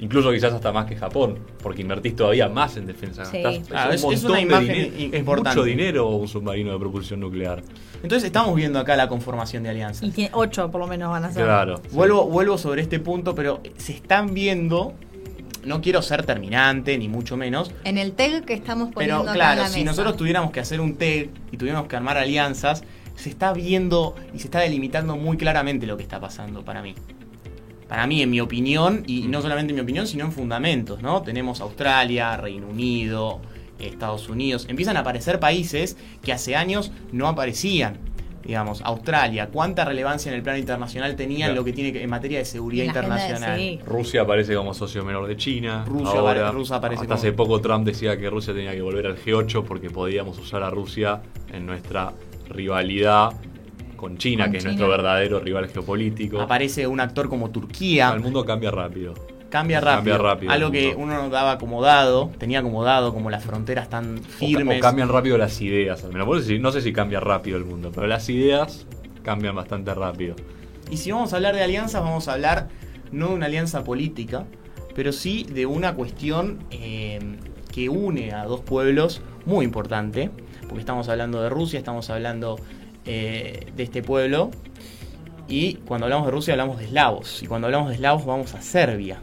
Incluso quizás hasta más que Japón, porque invertís todavía más en defensa. Sí. Claro, un es- es montón una imagen dinero. i- Es importante. mucho dinero un submarino de propulsión nuclear. entonces estamos viendo acá la conformación de alianzas. Y tiene ocho por lo menos van a ser. Claro. Vuelvo, vuelvo sobre este punto, pero se están viendo. No quiero ser terminante, ni mucho menos. En el TEG que estamos poniendo Pero acá en claro, la si mesa. nosotros tuviéramos que hacer un TEG y tuviéramos que armar alianzas, se está viendo y se está delimitando muy claramente lo que está pasando para mí. Para mí, en mi opinión, y no solamente en mi opinión, sino en fundamentos, ¿no? Tenemos Australia, Reino Unido, Estados Unidos. Empiezan a aparecer países que hace años no aparecían. Digamos, Australia, ¿cuánta relevancia en el plano internacional tenía en lo que tiene que, en materia de seguridad la de- internacional? sí. Rusia aparece como socio menor de China. Rusia ahora, apare- Rusia aparece hasta como- hace poco Trump decía que Rusia tenía que volver al G8 porque podíamos usar a Rusia en nuestra rivalidad con China, Con que es nuestro verdadero rival geopolítico. Aparece un actor como Turquía. El mundo cambia rápido. Cambia rápido. Cambia rápido Algo que uno no daba como dado, tenía como dado, como las fronteras tan firmes. O, cambian rápido las ideas, al menos. Por eso sí, no sé si cambia rápido el mundo, pero las ideas cambian bastante rápido. Y si vamos a hablar de alianzas, vamos a hablar no de una alianza política, pero sí de una cuestión eh, que une a dos pueblos muy importante, porque estamos hablando de Rusia, estamos hablando eh, de este pueblo, y cuando hablamos de Rusia hablamos de eslavos, y cuando hablamos de eslavos vamos a Serbia.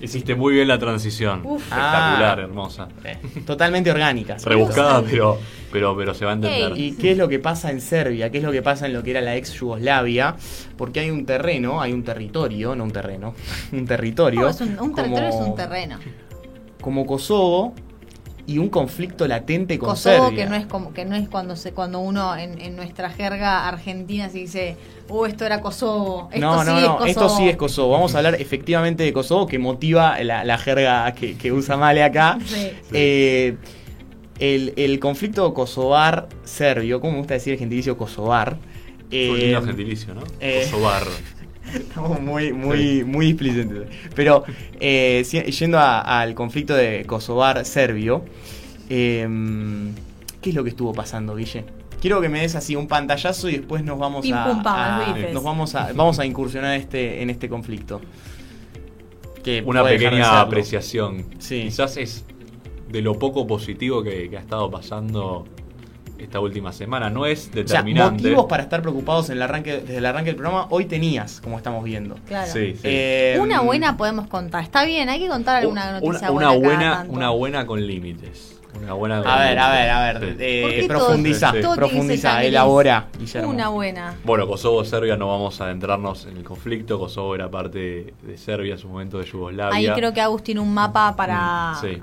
Hiciste muy bien la transición. Uf. Espectacular, Ah. hermosa. Eh, totalmente orgánica. Rebuscada, pero, pero, pero se va a entender. ¿Y qué es lo que pasa en Serbia? ¿Qué es lo que pasa en lo que era la ex Yugoslavia? Porque hay un terreno, hay un territorio, no un terreno, un territorio. No, es un, un territorio como- es un terreno. Como Kosovo y un conflicto latente con Kosovo Serbia. que no es como que no es cuando se cuando uno en, en nuestra jerga argentina se dice, "Uh, esto era Kosovo." Esto no, sí no, es no, Kosovo. esto sí es Kosovo. Vamos a hablar efectivamente de Kosovo, que motiva la, la jerga que, que usa Male acá. Sí. Eh, el, el conflicto kosovar-serbio, ¿cómo me gusta decir el gentilicio kosovar? Un Eh, lindo gentilicio, ¿no? eh, Kosovar. Estamos muy, muy, muy displicentes. Pero eh, yendo a- al conflicto de Kosovar-Serbio, eh, ¿qué es lo que estuvo pasando, Guille? Quiero que me des así un pantallazo y después nos vamos Pim, a, pum, a- nos vamos a vamos a incursionar este, en este conflicto. Que Una de pequeña apreciación. Sí. Quizás es de lo poco positivo que, que ha estado pasando esta última semana. No es O sea, determinante. motivos para estar preocupados en el arranque, desde el arranque del programa, hoy tenías, como estamos viendo. Claro. Sí, sí. Eh, Una buena podemos contar. Está bien, hay que contar alguna noticia una, buena. una cada buena, tanto. una buena con límites. Una buena con A ver, a ver, a ver. Sí. eh, ¿Por qué todo- profundiza, todo profundiza, elabora, Guillermo. Una buena. Bueno, Kosovo-Serbia no vamos a adentrarnos en el conflicto. Kosovo era parte de Serbia en su momento de Yugoslavia. Ahí creo que Agus tiene un mapa para Mm, Sí.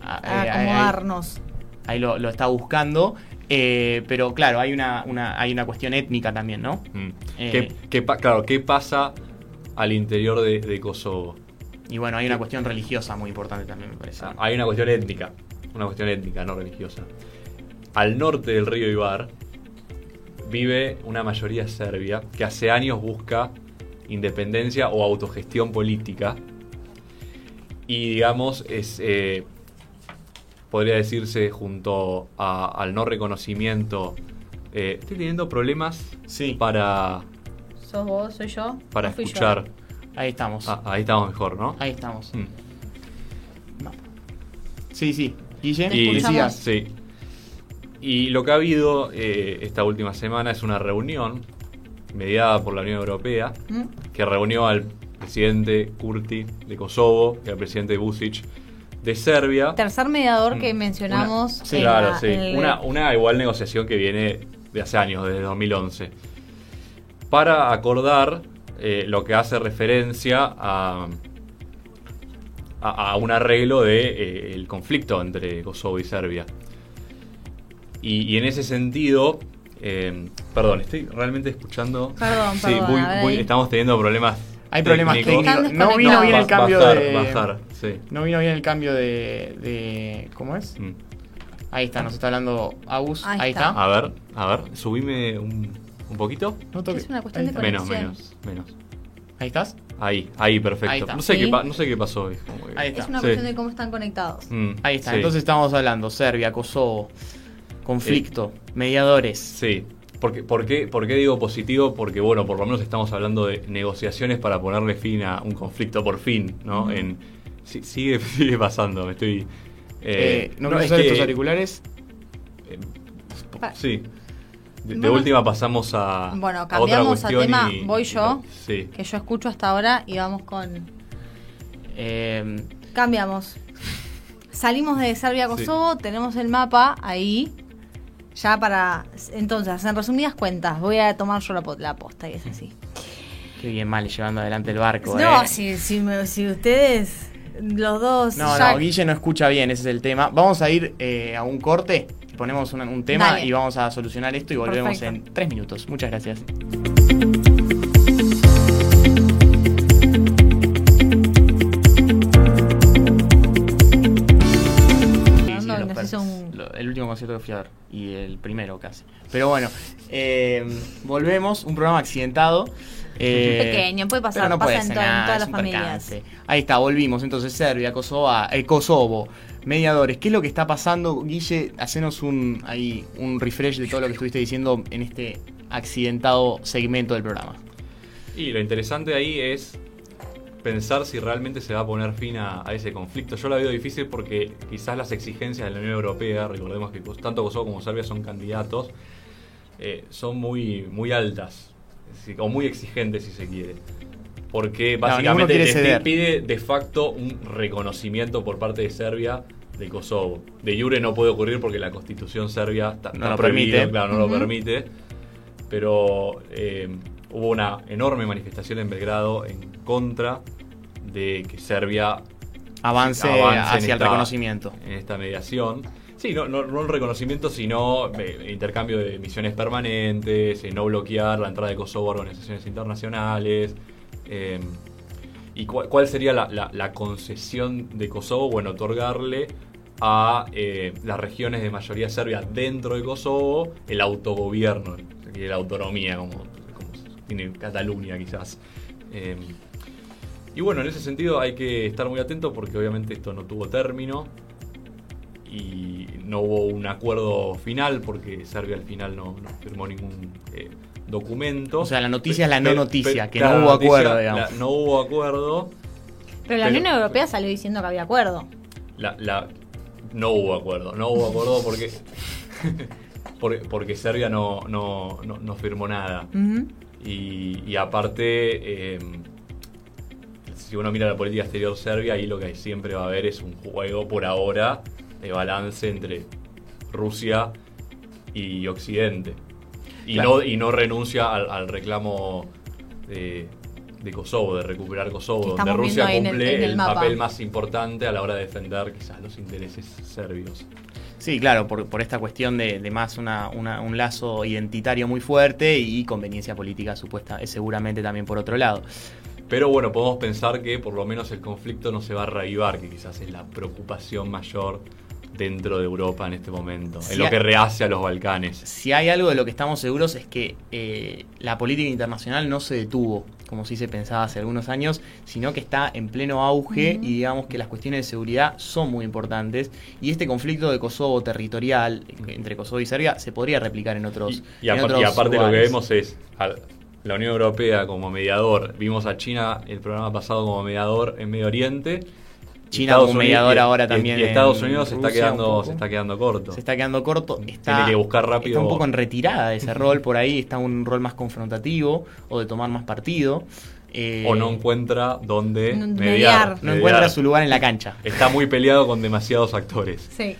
Ah, eh, ahí- acomodarnos. Ahí lo, lo está buscando. eh, pero claro, hay una, una, hay una cuestión étnica también, ¿no? Mm. Eh. ¿Qué, qué pa- claro, ¿qué pasa al interior de, de Kosovo? Y bueno, hay una cuestión religiosa muy importante también, me parece. Ah, Hay una cuestión étnica. Una cuestión étnica, no religiosa. Al norte del río Ibar vive una mayoría serbia que hace años busca independencia o autogestión política. Y digamos, es. eh, podría decirse junto a- al no reconocimiento. eh, estoy teniendo problemas Sí, para, ¿Sos vos? ¿Soy yo? para ¿O fui yo? escuchar. ahí estamos. Ah, ahí estamos mejor, ¿no? Ahí estamos. Mm. Sí, sí. Guille, Y, sí. Y lo que ha habido eh, esta última semana es una reunión mediada por la Unión Europea ¿Mm? que reunió al presidente Kurti de Kosovo y al presidente Vucic de Serbia. Tercer mediador que mencionamos. Una- sí, claro, la- sí. el- Una, una igual negociación que viene de hace años, desde 2011, para acordar eh, lo que hace referencia a, a, a un arreglo de, eh, el conflicto entre Kosovo y Serbia. Y, y en ese sentido, eh, perdón, estoy realmente escuchando. Perdón, Sí, perdón, muy- muy- estamos teniendo problemas. Hay problemas técnicos. No vino bien el cambio bajar, de. bajar, sí. No vino bien el cambio de. de- ¿Cómo es? Mm. Ahí está, nos está hablando Agus. Ahí Ahí, está. está. A ver, a ver, subime un, un poquito. No. Es una cuestión de está. Menos, Conexión. menos, menos. Ahí estás. Ahí, ahí, perfecto. Ahí. No, sé Sí. qué pa- no sé qué pasó. Ahí está. Es una Sí. cuestión de cómo están conectados. Mm, Ahí está. sí. Entonces estamos hablando Serbia, Kosovo, conflicto, mediadores. Sí. Porque, ¿por, qué, ¿Por qué digo positivo? Porque, bueno, por lo menos estamos hablando de negociaciones para ponerle fin a un conflicto por fin, ¿no? En, sí, sigue, sigue pasando, me estoy... Eh, ¿No, es quieres usar que- estos auriculares? eh, sí. De, última pasamos a, Bueno, a otra cambiamos a tema, y- voy y- yo. Sí. Que yo escucho hasta ahora y vamos con. Eh, Cambiamos. Salimos de Serbia a Kosovo, tenemos el mapa ahí. Ya para. Entonces, en resumidas cuentas, voy a tomar yo la, la posta y es así. qué bien mal llevando adelante el barco. No, eh. si, si, me- si ustedes, los dos. No, ya- no, Guille no escucha bien, ese es el tema. Vamos a ir eh, a un corte, ponemos un, un tema Dale. y vamos a solucionar esto y volvemos Perfecto. en tres minutos. Muchas gracias. El último concierto que fui a ver. Y el primero casi. Pero bueno, eh, volvemos. Un programa accidentado. Eh, Pequeño, puede pasar, pero no pasa puede en to- en nada, todas es las un familias. percance. Ahí está, volvimos. Entonces, Serbia, Kosovo, eh, Kosovo, mediadores. ¿Qué es lo que está pasando? Guille, hacenos un, ahí, un refresh de todo lo que estuviste diciendo en este accidentado segmento del programa. Y lo interesante ahí es pensar si realmente se va a poner fin a, a ese conflicto. Yo la veo difícil porque quizás las exigencias de la Unión Europea, recordemos que cos- tanto Kosovo como Serbia son candidatos, eh, son muy, muy altas, decir, o muy exigentes si se quiere. Porque básicamente ceder. pide de facto un reconocimiento por parte de Serbia de Kosovo. De Jure no puede ocurrir porque la constitución serbia está, No está lo permite. claro, no lo permite. Pero eh, hubo una enorme manifestación en Belgrado en contra de que Serbia Avance, avance hacia el reconocimiento. en esta mediación. Sí, no, no, no el reconocimiento, sino eh, intercambio de misiones permanentes, eh, no bloquear la entrada de Kosovo a organizaciones internacionales. eh, ¿Y cuál, cuál sería la, la- la concesión de Kosovo? Bueno, otorgarle a eh, las regiones de mayoría serbia dentro de Kosovo el autogobierno, la autonomía, como tiene Cataluña quizás. Eh, y bueno, en ese sentido hay que estar muy atento porque obviamente esto no tuvo término y no hubo un acuerdo final porque Serbia al final no, no firmó ningún eh, documento. O sea, la noticia es la no noticia, que no hubo noticia, acuerdo, digamos. la- no hubo acuerdo. Pero la Pero- Unión Europea salió diciendo que había acuerdo. La, la- no hubo acuerdo. No hubo acuerdo porque. porque, porque Serbia no, no, no, no firmó nada. Ujú. Y, y aparte, eh, si uno mira la política exterior serbia, ahí lo que siempre va a haber es un juego por ahora de balance entre Rusia y Occidente. Y, Claro. no, y no renuncia al, al reclamo de, de Kosovo, de recuperar Kosovo, donde Rusia en el- cumple en el el, papel más importante a la hora de defender quizás los intereses serbios. Sí, claro, por, por esta cuestión de, de más una, una- un lazo identitario muy fuerte y conveniencia política supuesta, es seguramente también por otro lado. Pero bueno, podemos pensar que por lo menos el conflicto no se va a reavivar, que quizás es la preocupación mayor dentro de Europa en este momento, en lo que rehace a los Balcanes. Si hay algo de lo que estamos seguros es que eh, la política internacional no se detuvo, como sí se pensaba hace algunos años, sino que está en pleno auge y digamos que las cuestiones de seguridad son muy importantes. Y este conflicto de Kosovo territorial entre Kosovo y Serbia se podría replicar en otros Y, y en apar- otros y aparte lo que vemos es a la Unión Europea como mediador, vimos a China el programa pasado como mediador en Medio Oriente. China Estados como Unidos- mediador ahora y- también Y Estados Unidos se está, quedando, se está quedando corto. Se está quedando corto, está, Tiene que buscar rápido- está un poco en retirada de ese rol por ahí, está un rol más confrontativo o de tomar más partido. eh, O no encuentra dónde No- mediar. mediar. no mediar. encuentra su lugar en la cancha. Está muy peleado con demasiados actores. Sí.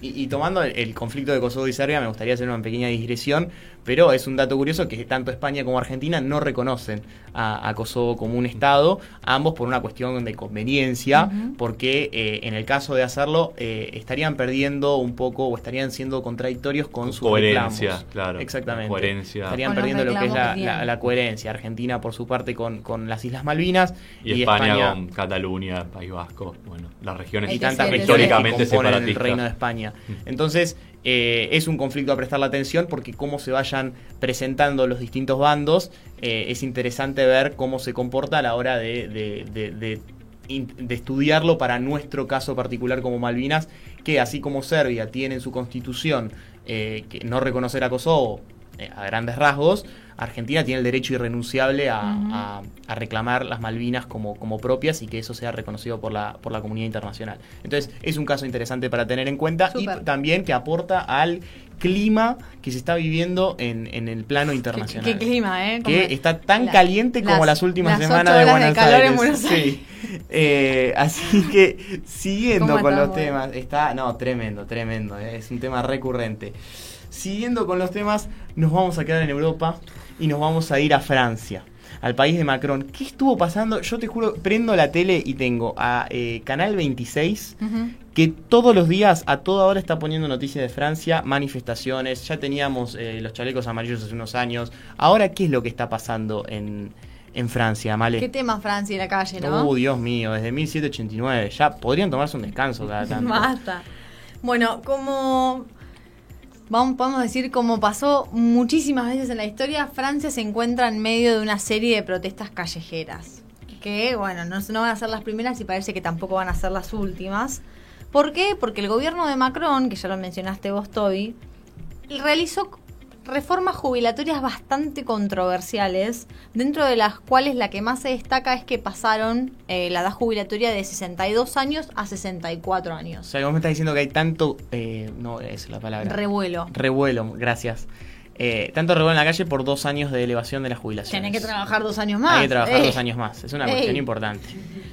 Y, y tomando el, el conflicto de Kosovo y Serbia, me gustaría hacer una pequeña digresión, pero es un dato curioso que tanto España como Argentina no reconocen a, a Kosovo como un Estado, ambos por una cuestión de conveniencia, porque eh, en el caso de hacerlo eh, estarían perdiendo un poco o estarían siendo contradictorios con sus Coherencia, reclamos. claro. Exactamente. Coherencia. Estarían Con perdiendo lo que es la, que la- tienen. la coherencia. Argentina, por su parte, con, con las Islas Malvinas Y, España, con Cataluña, País Vasco, bueno, las regiones y tantas históricamente que componen el separatistas. reino de España. Entonces, eh, es un conflicto a prestar la atención porque cómo se vayan presentando los distintos bandos, eh, es interesante ver cómo se comporta a la hora de, de estudiarlo para nuestro caso particular como Malvinas, que así como Serbia tiene en su constitución eh, que no reconocer a Kosovo eh, a grandes rasgos, Argentina tiene el derecho irrenunciable a, Ujú. a- a reclamar las Malvinas como, como propias y que eso sea reconocido por la, por la comunidad internacional. Entonces, es un caso interesante para tener en cuenta y también que aporta al clima que se está viviendo en, en el plano ¿Qué, internacional. qué clima, ¿eh? que está tan la- caliente como las- las últimas las semanas de Buenos calor Aires. Sí. Eh, así que siguiendo ¿Cómo con los temas, está, no, tremendo, tremendo, eh, es un tema recurrente. Siguiendo con los temas, nos vamos a quedar en Europa y nos vamos a ir a Francia, al país de Macron. ¿Qué estuvo pasando? Yo te juro, prendo la tele y tengo a eh, Canal 26 Ujú. que todos los días, a toda hora, está poniendo noticias de Francia, manifestaciones. Ya teníamos eh, los chalecos amarillos hace unos años. Ahora, ¿qué es lo que está pasando en, en Francia, Male? ¿Qué tema Francia y la calle, no? Uh, Dios mío, desde 1789. Ya podrían tomarse un descanso cada tanto. Basta. Bueno, como vamos, podemos decir, como pasó muchísimas veces en la historia, Francia se encuentra en medio de una serie de protestas callejeras. Que, bueno, no, no van a ser las primeras y parece que tampoco van a ser las últimas. ¿Por qué? Porque el gobierno de Macron, que ya lo mencionaste vos, Toby, realizó reformas jubilatorias bastante controversiales, dentro de las cuales la que más se destaca es que pasaron eh, la edad jubilatoria de 62 años a 64 O años. sea, vos me estás diciendo que hay tanto. eh, no es la palabra. Revuelo. Revuelo, gracias. Eh, tanto revuelo en la calle por dos años de elevación de la jubilación. Tenés que trabajar dos años más. Hay que trabajar Eh. dos años más. Es una Ey. cuestión importante.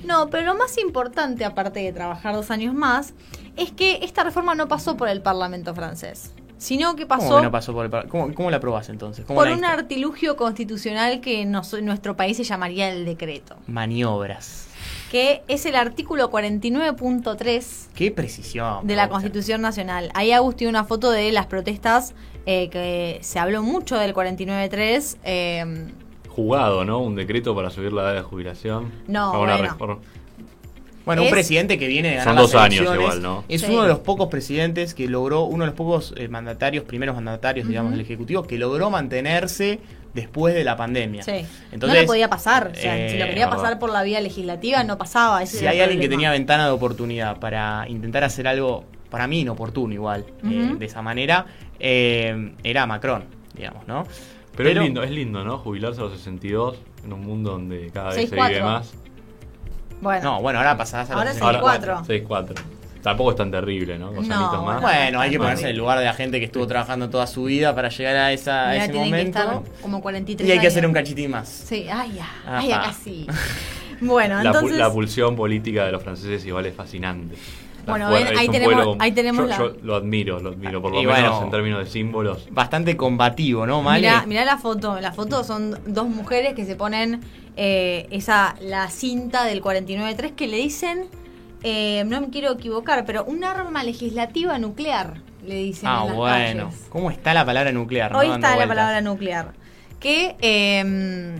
No, pero lo más importante, aparte de trabajar dos años más, es que esta reforma no pasó por el Parlamento francés, sino que pasó, ¿Cómo que no pasó por el par- ¿Cómo, cómo la aprobás entonces? ¿Cómo por la un artilugio constitucional que nos- en nuestro país se llamaría el decreto, Maniobras. que es el artículo 49.3 Qué precisión. de la. Constitución Nacional. Ahí Agus tiene una foto de las protestas eh, que se habló mucho del 49.3. eh, Jugado, ¿no? Un decreto para subir la edad de jubilación. No, bueno. reforma. Bueno, un Es- presidente que viene de ganar Son las dos años igual, ¿no? Es Sí. uno de los pocos presidentes que logró, uno de los pocos eh, mandatarios, primeros mandatarios, digamos, del Ejecutivo, que logró mantenerse después de la pandemia. sí. Entonces, no le podía pasar. O sea, eh, si lo quería verdad. pasar por la vía legislativa, no pasaba. ese Si hay alguien que tenía ventana de oportunidad para intentar hacer algo, para mí inoportuno igual, eh, de esa manera, eh, era Macron, digamos, ¿no? Pero, es lindo, es lindo, ¿no? Jubilarse a los 62 en un mundo donde cada vez se 64. vive más. Bueno, No, bueno, ahora pasás a los Ahora 64. 64. 6-4. Tampoco es tan terrible, ¿no? No, añitos más. bueno. Bueno, hay que Bueno. ponerse en el lugar de la gente que estuvo trabajando toda su vida para llegar a, esa, a Mirá, ese tienen que momento. estar como 43 Y hay que hacer un cachitín más. Sí, ay, ya, ay, acá sí. bueno, la, pu- entonces... la pulsión política de los franceses igual es fascinante. Bueno, ven, es ahí tenemos- pueblo ahí tenemos yo, la- yo lo admiro, lo admiro, por lo Y menos bueno. en términos de símbolos. Bastante combativo, ¿no, Male? Mirá, mirá la foto. La foto son dos mujeres que se ponen eh, esa la cinta del 49.3 que le dicen, eh, no me quiero equivocar, pero un arma legislativa nuclear, le dicen ah, en las bueno. calles. ¿Cómo está la palabra nuclear? Hoy está la vueltas. palabra nuclear. Que, eh,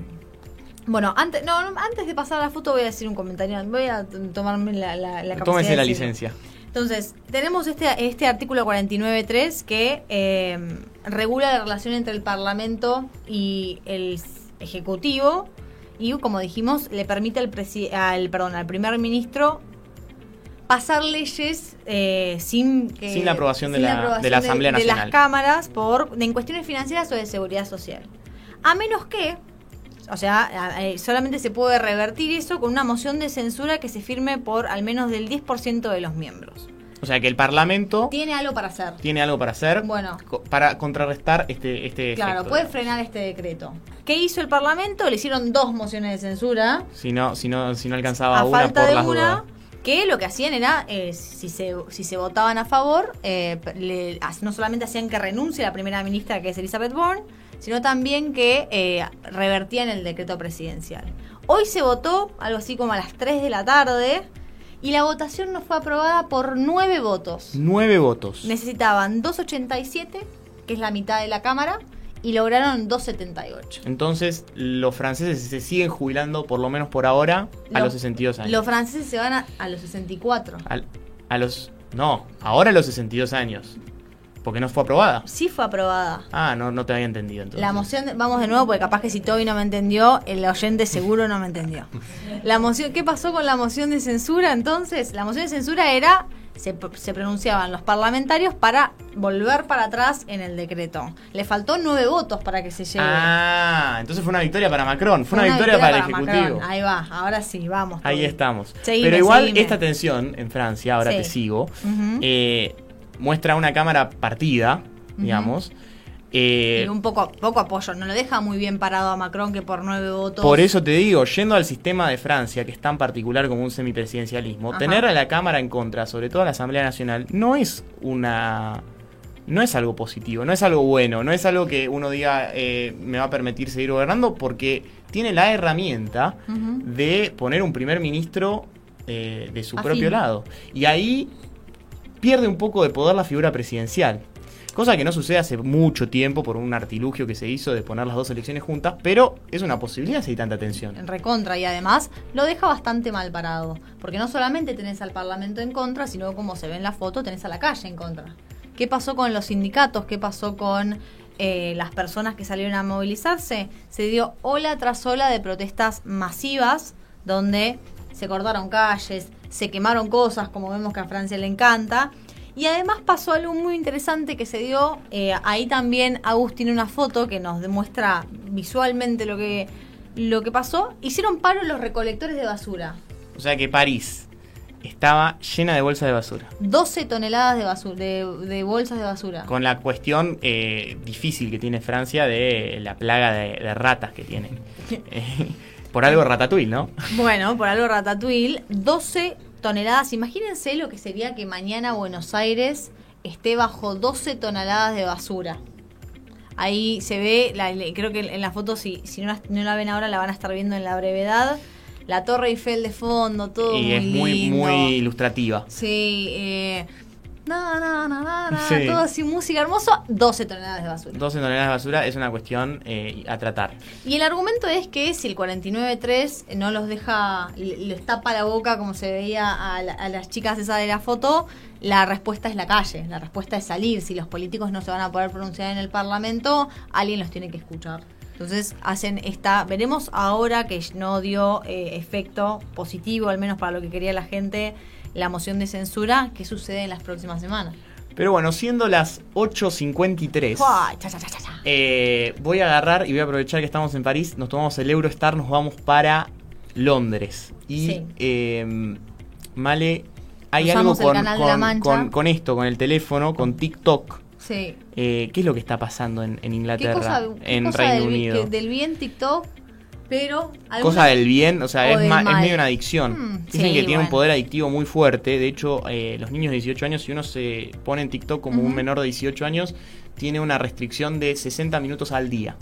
bueno, antes, no, antes de pasar a la foto voy a decir un comentario. Voy a tomarme la, la, la capacidad Tómese de la licencia. Entonces, tenemos este, este artículo 49.3 que eh, regula la relación entre el Parlamento y el Ejecutivo y, como dijimos, le permite al, presi- al, perdón, al primer ministro pasar leyes eh, sin que- Sin la aprobación de la- de la Asamblea de Nacional. las cámaras por en cuestiones financieras o de seguridad social. A menos que, o sea, eh, solamente se puede revertir eso con una moción de censura que se firme por al menos del 10% de los miembros. O sea que el Parlamento Tiene algo para hacer. tiene algo para hacer Bueno. co- para contrarrestar este, este Claro, efecto, puede digamos. frenar este decreto. ¿Qué hizo el Parlamento? Le hicieron dos mociones de censura. Si no, si no, si no alcanzaba a una falta por de las una, dudas. que lo que hacían era, eh, si, se, si se votaban a favor, eh, le- no solamente hacían que renuncie la primera ministra, que es Elizabeth Bourne, sino también que eh, revertían el decreto presidencial. Hoy se votó algo así como a las 3 de la tarde y la votación no fue aprobada por 9 votos. Nueve votos. Necesitaban 287, que es la mitad de la Cámara, y lograron 278. Entonces, los franceses se siguen jubilando, por lo menos por ahora, a Lo- los 62 años. Los franceses se van a, a los 64. Al- a los. No, ahora a los 62 años. Porque no fue aprobada. Sí fue aprobada. Ah, no, no te había entendido entonces. La moción, de- vamos de nuevo, porque capaz que si Toby no me entendió, el oyente seguro no me entendió. La moción, ¿qué pasó con la moción de censura entonces? La moción de censura era, se, se pronunciaban los parlamentarios para volver para atrás en el decreto. Le faltó nueve votos para que se llegue. Ah, entonces fue una victoria para Macron. Fue una, victoria, para el Ejecutivo. Macron. Ahí va, ahora sí, vamos. Ahí estamos. Seguime, Pero igual seguime. esta tensión en Francia, ahora Sí. te sigo, eh, muestra una cámara partida, digamos. Eh, Y un poco, poco apoyo, no lo deja muy bien parado a Macron que por nueve votos. por eso te digo, yendo al sistema de Francia, que es tan particular como un semipresidencialismo, Ajá. tener a la Cámara en contra, sobre todo a la Asamblea Nacional, no es una... No es algo positivo, no es algo bueno, no es algo que uno diga eh, me va a permitir seguir gobernando porque tiene la herramienta de poner un primer ministro eh, de su propio lado. Y ahí pierde un poco de poder la figura presidencial. Cosa que no sucede hace mucho tiempo por un artilugio que se hizo de poner las dos elecciones juntas, pero es una posibilidad si hay tanta tensión. en recontra y además lo deja bastante mal parado, porque no solamente tenés al Parlamento en contra, sino como se ve en la foto, tenés a la calle en contra. ¿Qué pasó con los sindicatos? ¿Qué pasó con eh, las personas que salieron a movilizarse? Se dio ola tras ola de protestas masivas donde se cortaron calles, se quemaron cosas, como vemos que a Francia le encanta. Y además pasó algo muy interesante que se dio, eh, ahí también Agus tiene una foto que nos demuestra visualmente lo que, lo que pasó. Hicieron paro los recolectores de basura. O sea que París estaba llena de bolsas de basura. 12 toneladas de, basura, de, bolsas de basura. Con la cuestión eh, difícil que tiene Francia de la plaga de, ratas que tiene. Eh, por algo Ratatouille, ¿no? Bueno, por algo Ratatouille. 12 toneladas. Imagínense lo que sería que mañana Buenos Aires esté bajo 12 toneladas de basura. Ahí se ve, la, creo que en la foto, si, si no, la, no la ven ahora, la van a estar viendo en la brevedad la Torre Eiffel de fondo, todo y es muy, muy ilustrativa. Sí, eh, no, todo así, música hermoso, 12 toneladas de basura. 12 toneladas de basura es una cuestión eh, a tratar. Y el argumento es que si el 49.3 no los deja, les tapa la boca como se veía a, a las chicas esa de la foto, la respuesta es la calle, la respuesta es salir. Si los políticos no se van a poder pronunciar en el Parlamento, alguien los tiene que escuchar. Entonces hacen esta, veremos ahora que no dio eh, efecto positivo, al menos para lo que quería la gente, la moción de censura, qué sucede en las próximas semanas. Pero bueno, siendo las 8.53, eh, voy a agarrar y voy a aprovechar que estamos en París, nos tomamos el Eurostar, nos vamos para Londres. Y eh, Male, hay algo con, con, esto, con el teléfono, con TikTok Sí. Eh, ¿Qué es lo que está pasando en, Inglaterra, en Reino Unido? del bien TikTok, pero... Cosa del bien, o sea, es, medio una adicción. Mm, Dicen que tiene un poder adictivo muy fuerte. De hecho, eh, los niños de 18 años, si uno se pone en TikTok como un menor de 18 años, tiene una restricción de 60 minutos al día.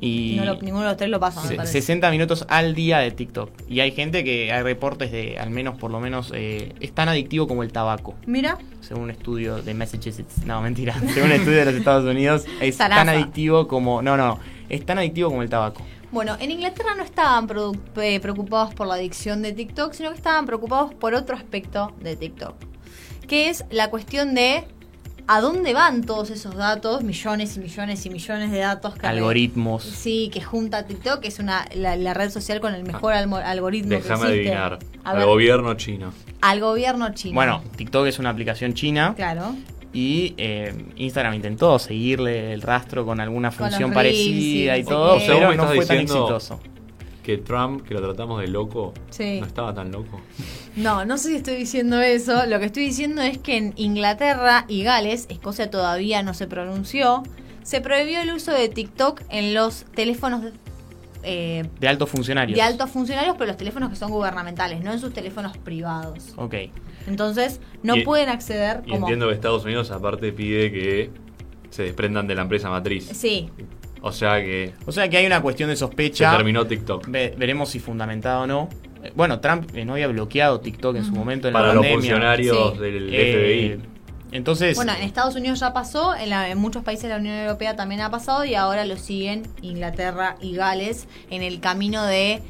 Y ninguno de los tres lo pasa. 60 minutos al día de TikTok. Y hay gente que hay reportes de al menos, por lo menos, eh, es tan adictivo como el tabaco. Mira. Según un estudio de Massachusetts. No, mentira. Según un estudio de los Estados Unidos, es tan adictivo como. No, no, es tan adictivo como el tabaco. Bueno, en Inglaterra no estaban eh, preocupados por la adicción de TikTok, sino que estaban preocupados por otro aspecto de TikTok, que es la cuestión de a dónde van todos esos datos, millones y millones y millones de datos. Que Algoritmos. sí, que junta TikTok, que es una, la, red social con el mejor algoritmo Déjame adivinar. al gobierno chino. Al gobierno chino. Bueno, TikTok es una aplicación china. Claro. Y eh, Instagram intentó seguirle el rastro con alguna función parecida y todo, pero no fue tan exitoso que Trump, que lo tratamos de loco, no estaba tan loco. No, no sé si estoy diciendo eso. Lo que estoy diciendo es que en Inglaterra y Gales, Escocia todavía no se pronunció, se prohibió el uso de TikTok en los teléfonos eh, de altos funcionarios. De altos funcionarios, pero los teléfonos que son gubernamentales, no en sus teléfonos privados. Ok. Entonces, no pueden acceder. Y entiendo que Estados Unidos, aparte, pide que se desprendan de la empresa matriz. Sí. O sea que. O sea que hay una cuestión de sospecha. Se terminó TikTok. veremos si fundamentada o no. Eh, bueno, Trump eh, no había bloqueado TikTok en su momento en Para la los funcionarios del eh, FBI. Entonces, bueno, en Estados Unidos ya pasó, en, en, muchos países de la Unión Europea también ha pasado y ahora lo siguen Inglaterra y Gales en el camino de,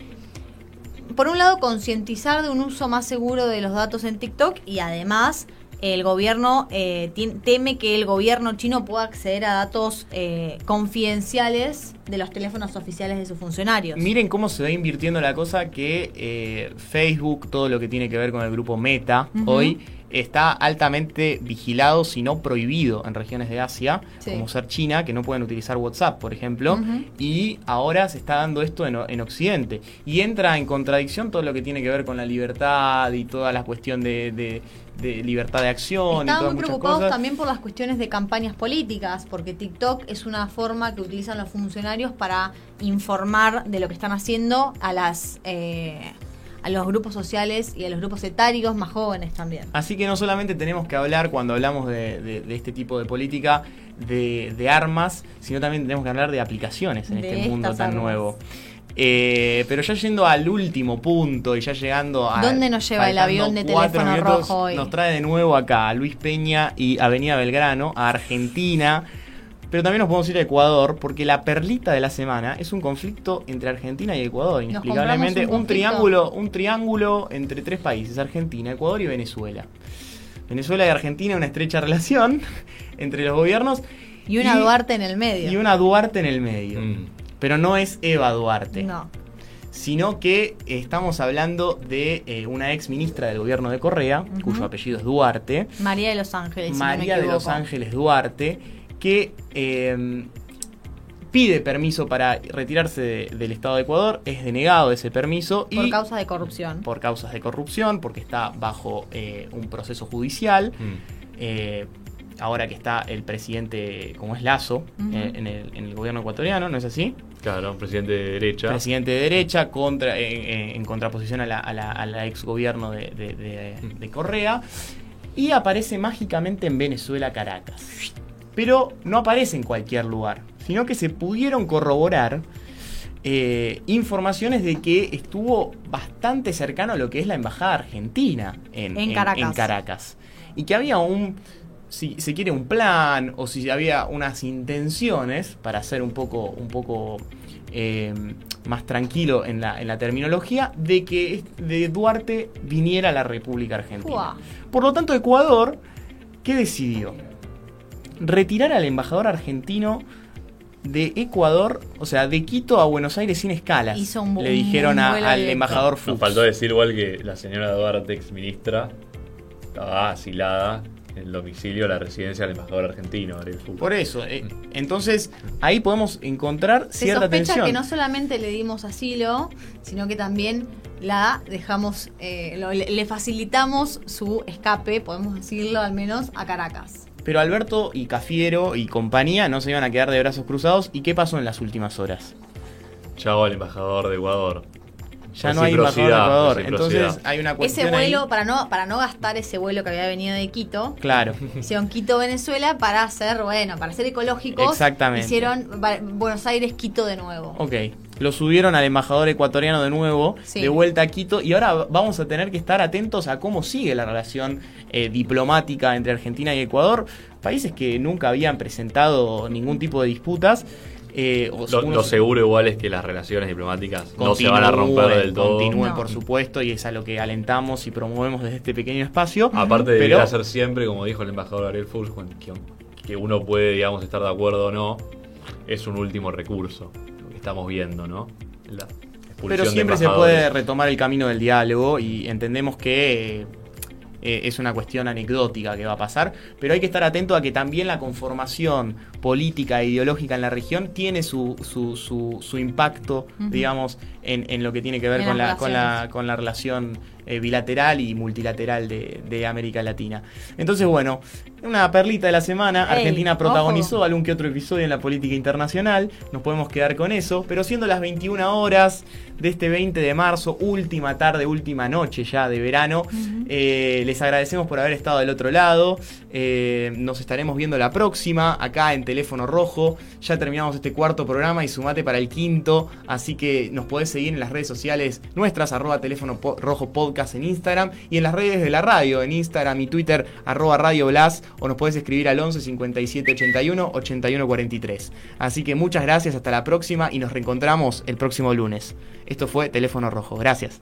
por un lado, concientizar de un uso más seguro de los datos en TikTok y además el gobierno eh, teme que el gobierno chino pueda acceder a datos eh, confidenciales de los teléfonos oficiales de sus funcionarios. Miren cómo se va invirtiendo la cosa que eh, Facebook, todo lo que tiene que ver con el grupo Meta, hoy está altamente vigilado, si no prohibido, en regiones de Asia, como ser China, que no pueden utilizar WhatsApp, por ejemplo, y ahora se está dando esto en, Occidente. Y entra en contradicción todo lo que tiene que ver con la libertad y toda la cuestión de, libertad de acción. Estaban muy preocupados también por las cuestiones de campañas políticas, porque TikTok es una forma que utilizan los funcionarios para informar de lo que están haciendo a las... Eh, a los grupos sociales y a los grupos etarios más jóvenes también. Así que no solamente tenemos que hablar cuando hablamos de, este tipo de política de, armas, sino también tenemos que hablar de aplicaciones en este mundo tan nuevo. Eh, pero ya yendo al último punto y ya llegando a. ¿Dónde nos lleva el avión de teléfono rojo hoy? Nos trae de nuevo acá a Luis Peña y Avenida Belgrano, a Argentina pero también nos podemos ir a Ecuador, porque la perlita de la semana es un conflicto entre Argentina y Ecuador, inexplicablemente. Un, triángulo, un triángulo entre tres países, Argentina, Ecuador y Venezuela. Venezuela y Argentina una estrecha relación entre los gobiernos. Y una Duarte en el medio. Y una Duarte en el medio. Mm. Pero no es Eva Duarte. No. Sino que estamos hablando de eh, una ex ministra del gobierno de Correa, cuyo apellido es Duarte. María de los Ángeles. si no me María de los. Ángeles Duarte, que eh, pide permiso para retirarse de- del Estado de Ecuador, es denegado ese permiso Por y causa de corrupción. por causas de corrupción, porque está bajo eh, un proceso judicial. Mm. Eh, ahora que está el presidente, como es Lazo, eh, en, el, en el gobierno ecuatoriano, ¿no es así? Claro, un presidente de derecha. Presidente de derecha contra, eh, eh, en contraposición a la, a la- a la ex gobierno de, de- de- de Correa. Y aparece mágicamente en Venezuela, Caracas. Pero no aparece en cualquier lugar, sino que se pudieron corroborar eh, informaciones de que estuvo bastante cercano a lo que es la embajada argentina en, En Caracas. en Caracas. Y que había un, si se quiere, un plan o si había unas intenciones para hacer un poco, un poco eh, más tranquilo en la, en la terminología, de que de Duarte viniera a la República Argentina. Por lo tanto, Ecuador, ¿qué decidió? Retirar al embajador argentino de Ecuador, o sea, de Quito a Buenos Aires sin escalas. Hizo un- Le dijeron a- al embajador Nos Fuchs. faltó decir igual que la señora Duarte, ex ministra, estaba asilada el domicilio la residencia del embajador argentino. Por eso, eh, entonces ahí podemos encontrar Se cierta sospecha tensión. que no solamente le dimos asilo, sino que también la dejamos, eh, lo- le facilitamos su escape, podemos decirlo al menos, a Caracas. Pero Alberto y Cafiero y compañía no se iban a quedar de brazos cruzados. ¿Y qué pasó en las últimas horas? Chao al embajador de Ecuador. Ya no hay embajador de Ecuador. Entonces hay una cuestión Ese vuelo, ahí. para no, para no gastar ese vuelo que había venido de Quito, Claro. hicieron Quito-Venezuela para hacer, bueno, para ser ecológicos. Exactamente. Hicieron Buenos Aires-Quito de nuevo. Ok. Lo subieron al embajador ecuatoriano de nuevo, Sí. de vuelta a Quito, y ahora vamos a tener que estar atentos a cómo sigue la relación eh, diplomática entre Argentina y Ecuador, países que nunca habían presentado ningún tipo de disputas. Eh, Lo, seguro igual es que las relaciones diplomáticas no se van a romper continúen, del todo. Continúen, No. por supuesto, y es a lo que alentamos y promovemos desde este pequeño espacio. Aparte de Pero- hacer siempre, como dijo el embajador Ariel Fuchs, que, que uno puede, digamos, estar de acuerdo o no, es un último recurso, lo que estamos viendo, ¿no? La Pero siempre se puede retomar el camino del diálogo y entendemos que eh, eh, es una cuestión anecdótica que va a pasar, pero hay que estar atento a que también la conformación política e ideológica en la región tiene su, su, su, su impacto, digamos, en, en lo que tiene que ver con la, con, la, con la relación eh, bilateral y multilateral de, de América Latina. Entonces, bueno, una perlita de la semana, Argentina protagonizó ojo. algún que otro episodio en la política internacional, nos podemos quedar con eso, pero siendo las 21 horas de este 20 de marzo, última tarde, última noche ya de verano, eh, les agradecemos por haber estado del otro lado, eh, nos estaremos viendo la próxima acá en Teléfono Rojo, ya terminamos este cuarto programa y sumate para el quinto, así que nos podés seguir en las redes sociales nuestras, arroba Teléfono Rojo Podcast en Instagram y en las redes de la radio, en Instagram y Twitter, arroba Radio Blas, o nos podés escribir al 11 57 81 81 43. Así que muchas gracias, hasta la próxima y nos reencontramos el próximo lunes. Esto fue Teléfono Rojo, gracias.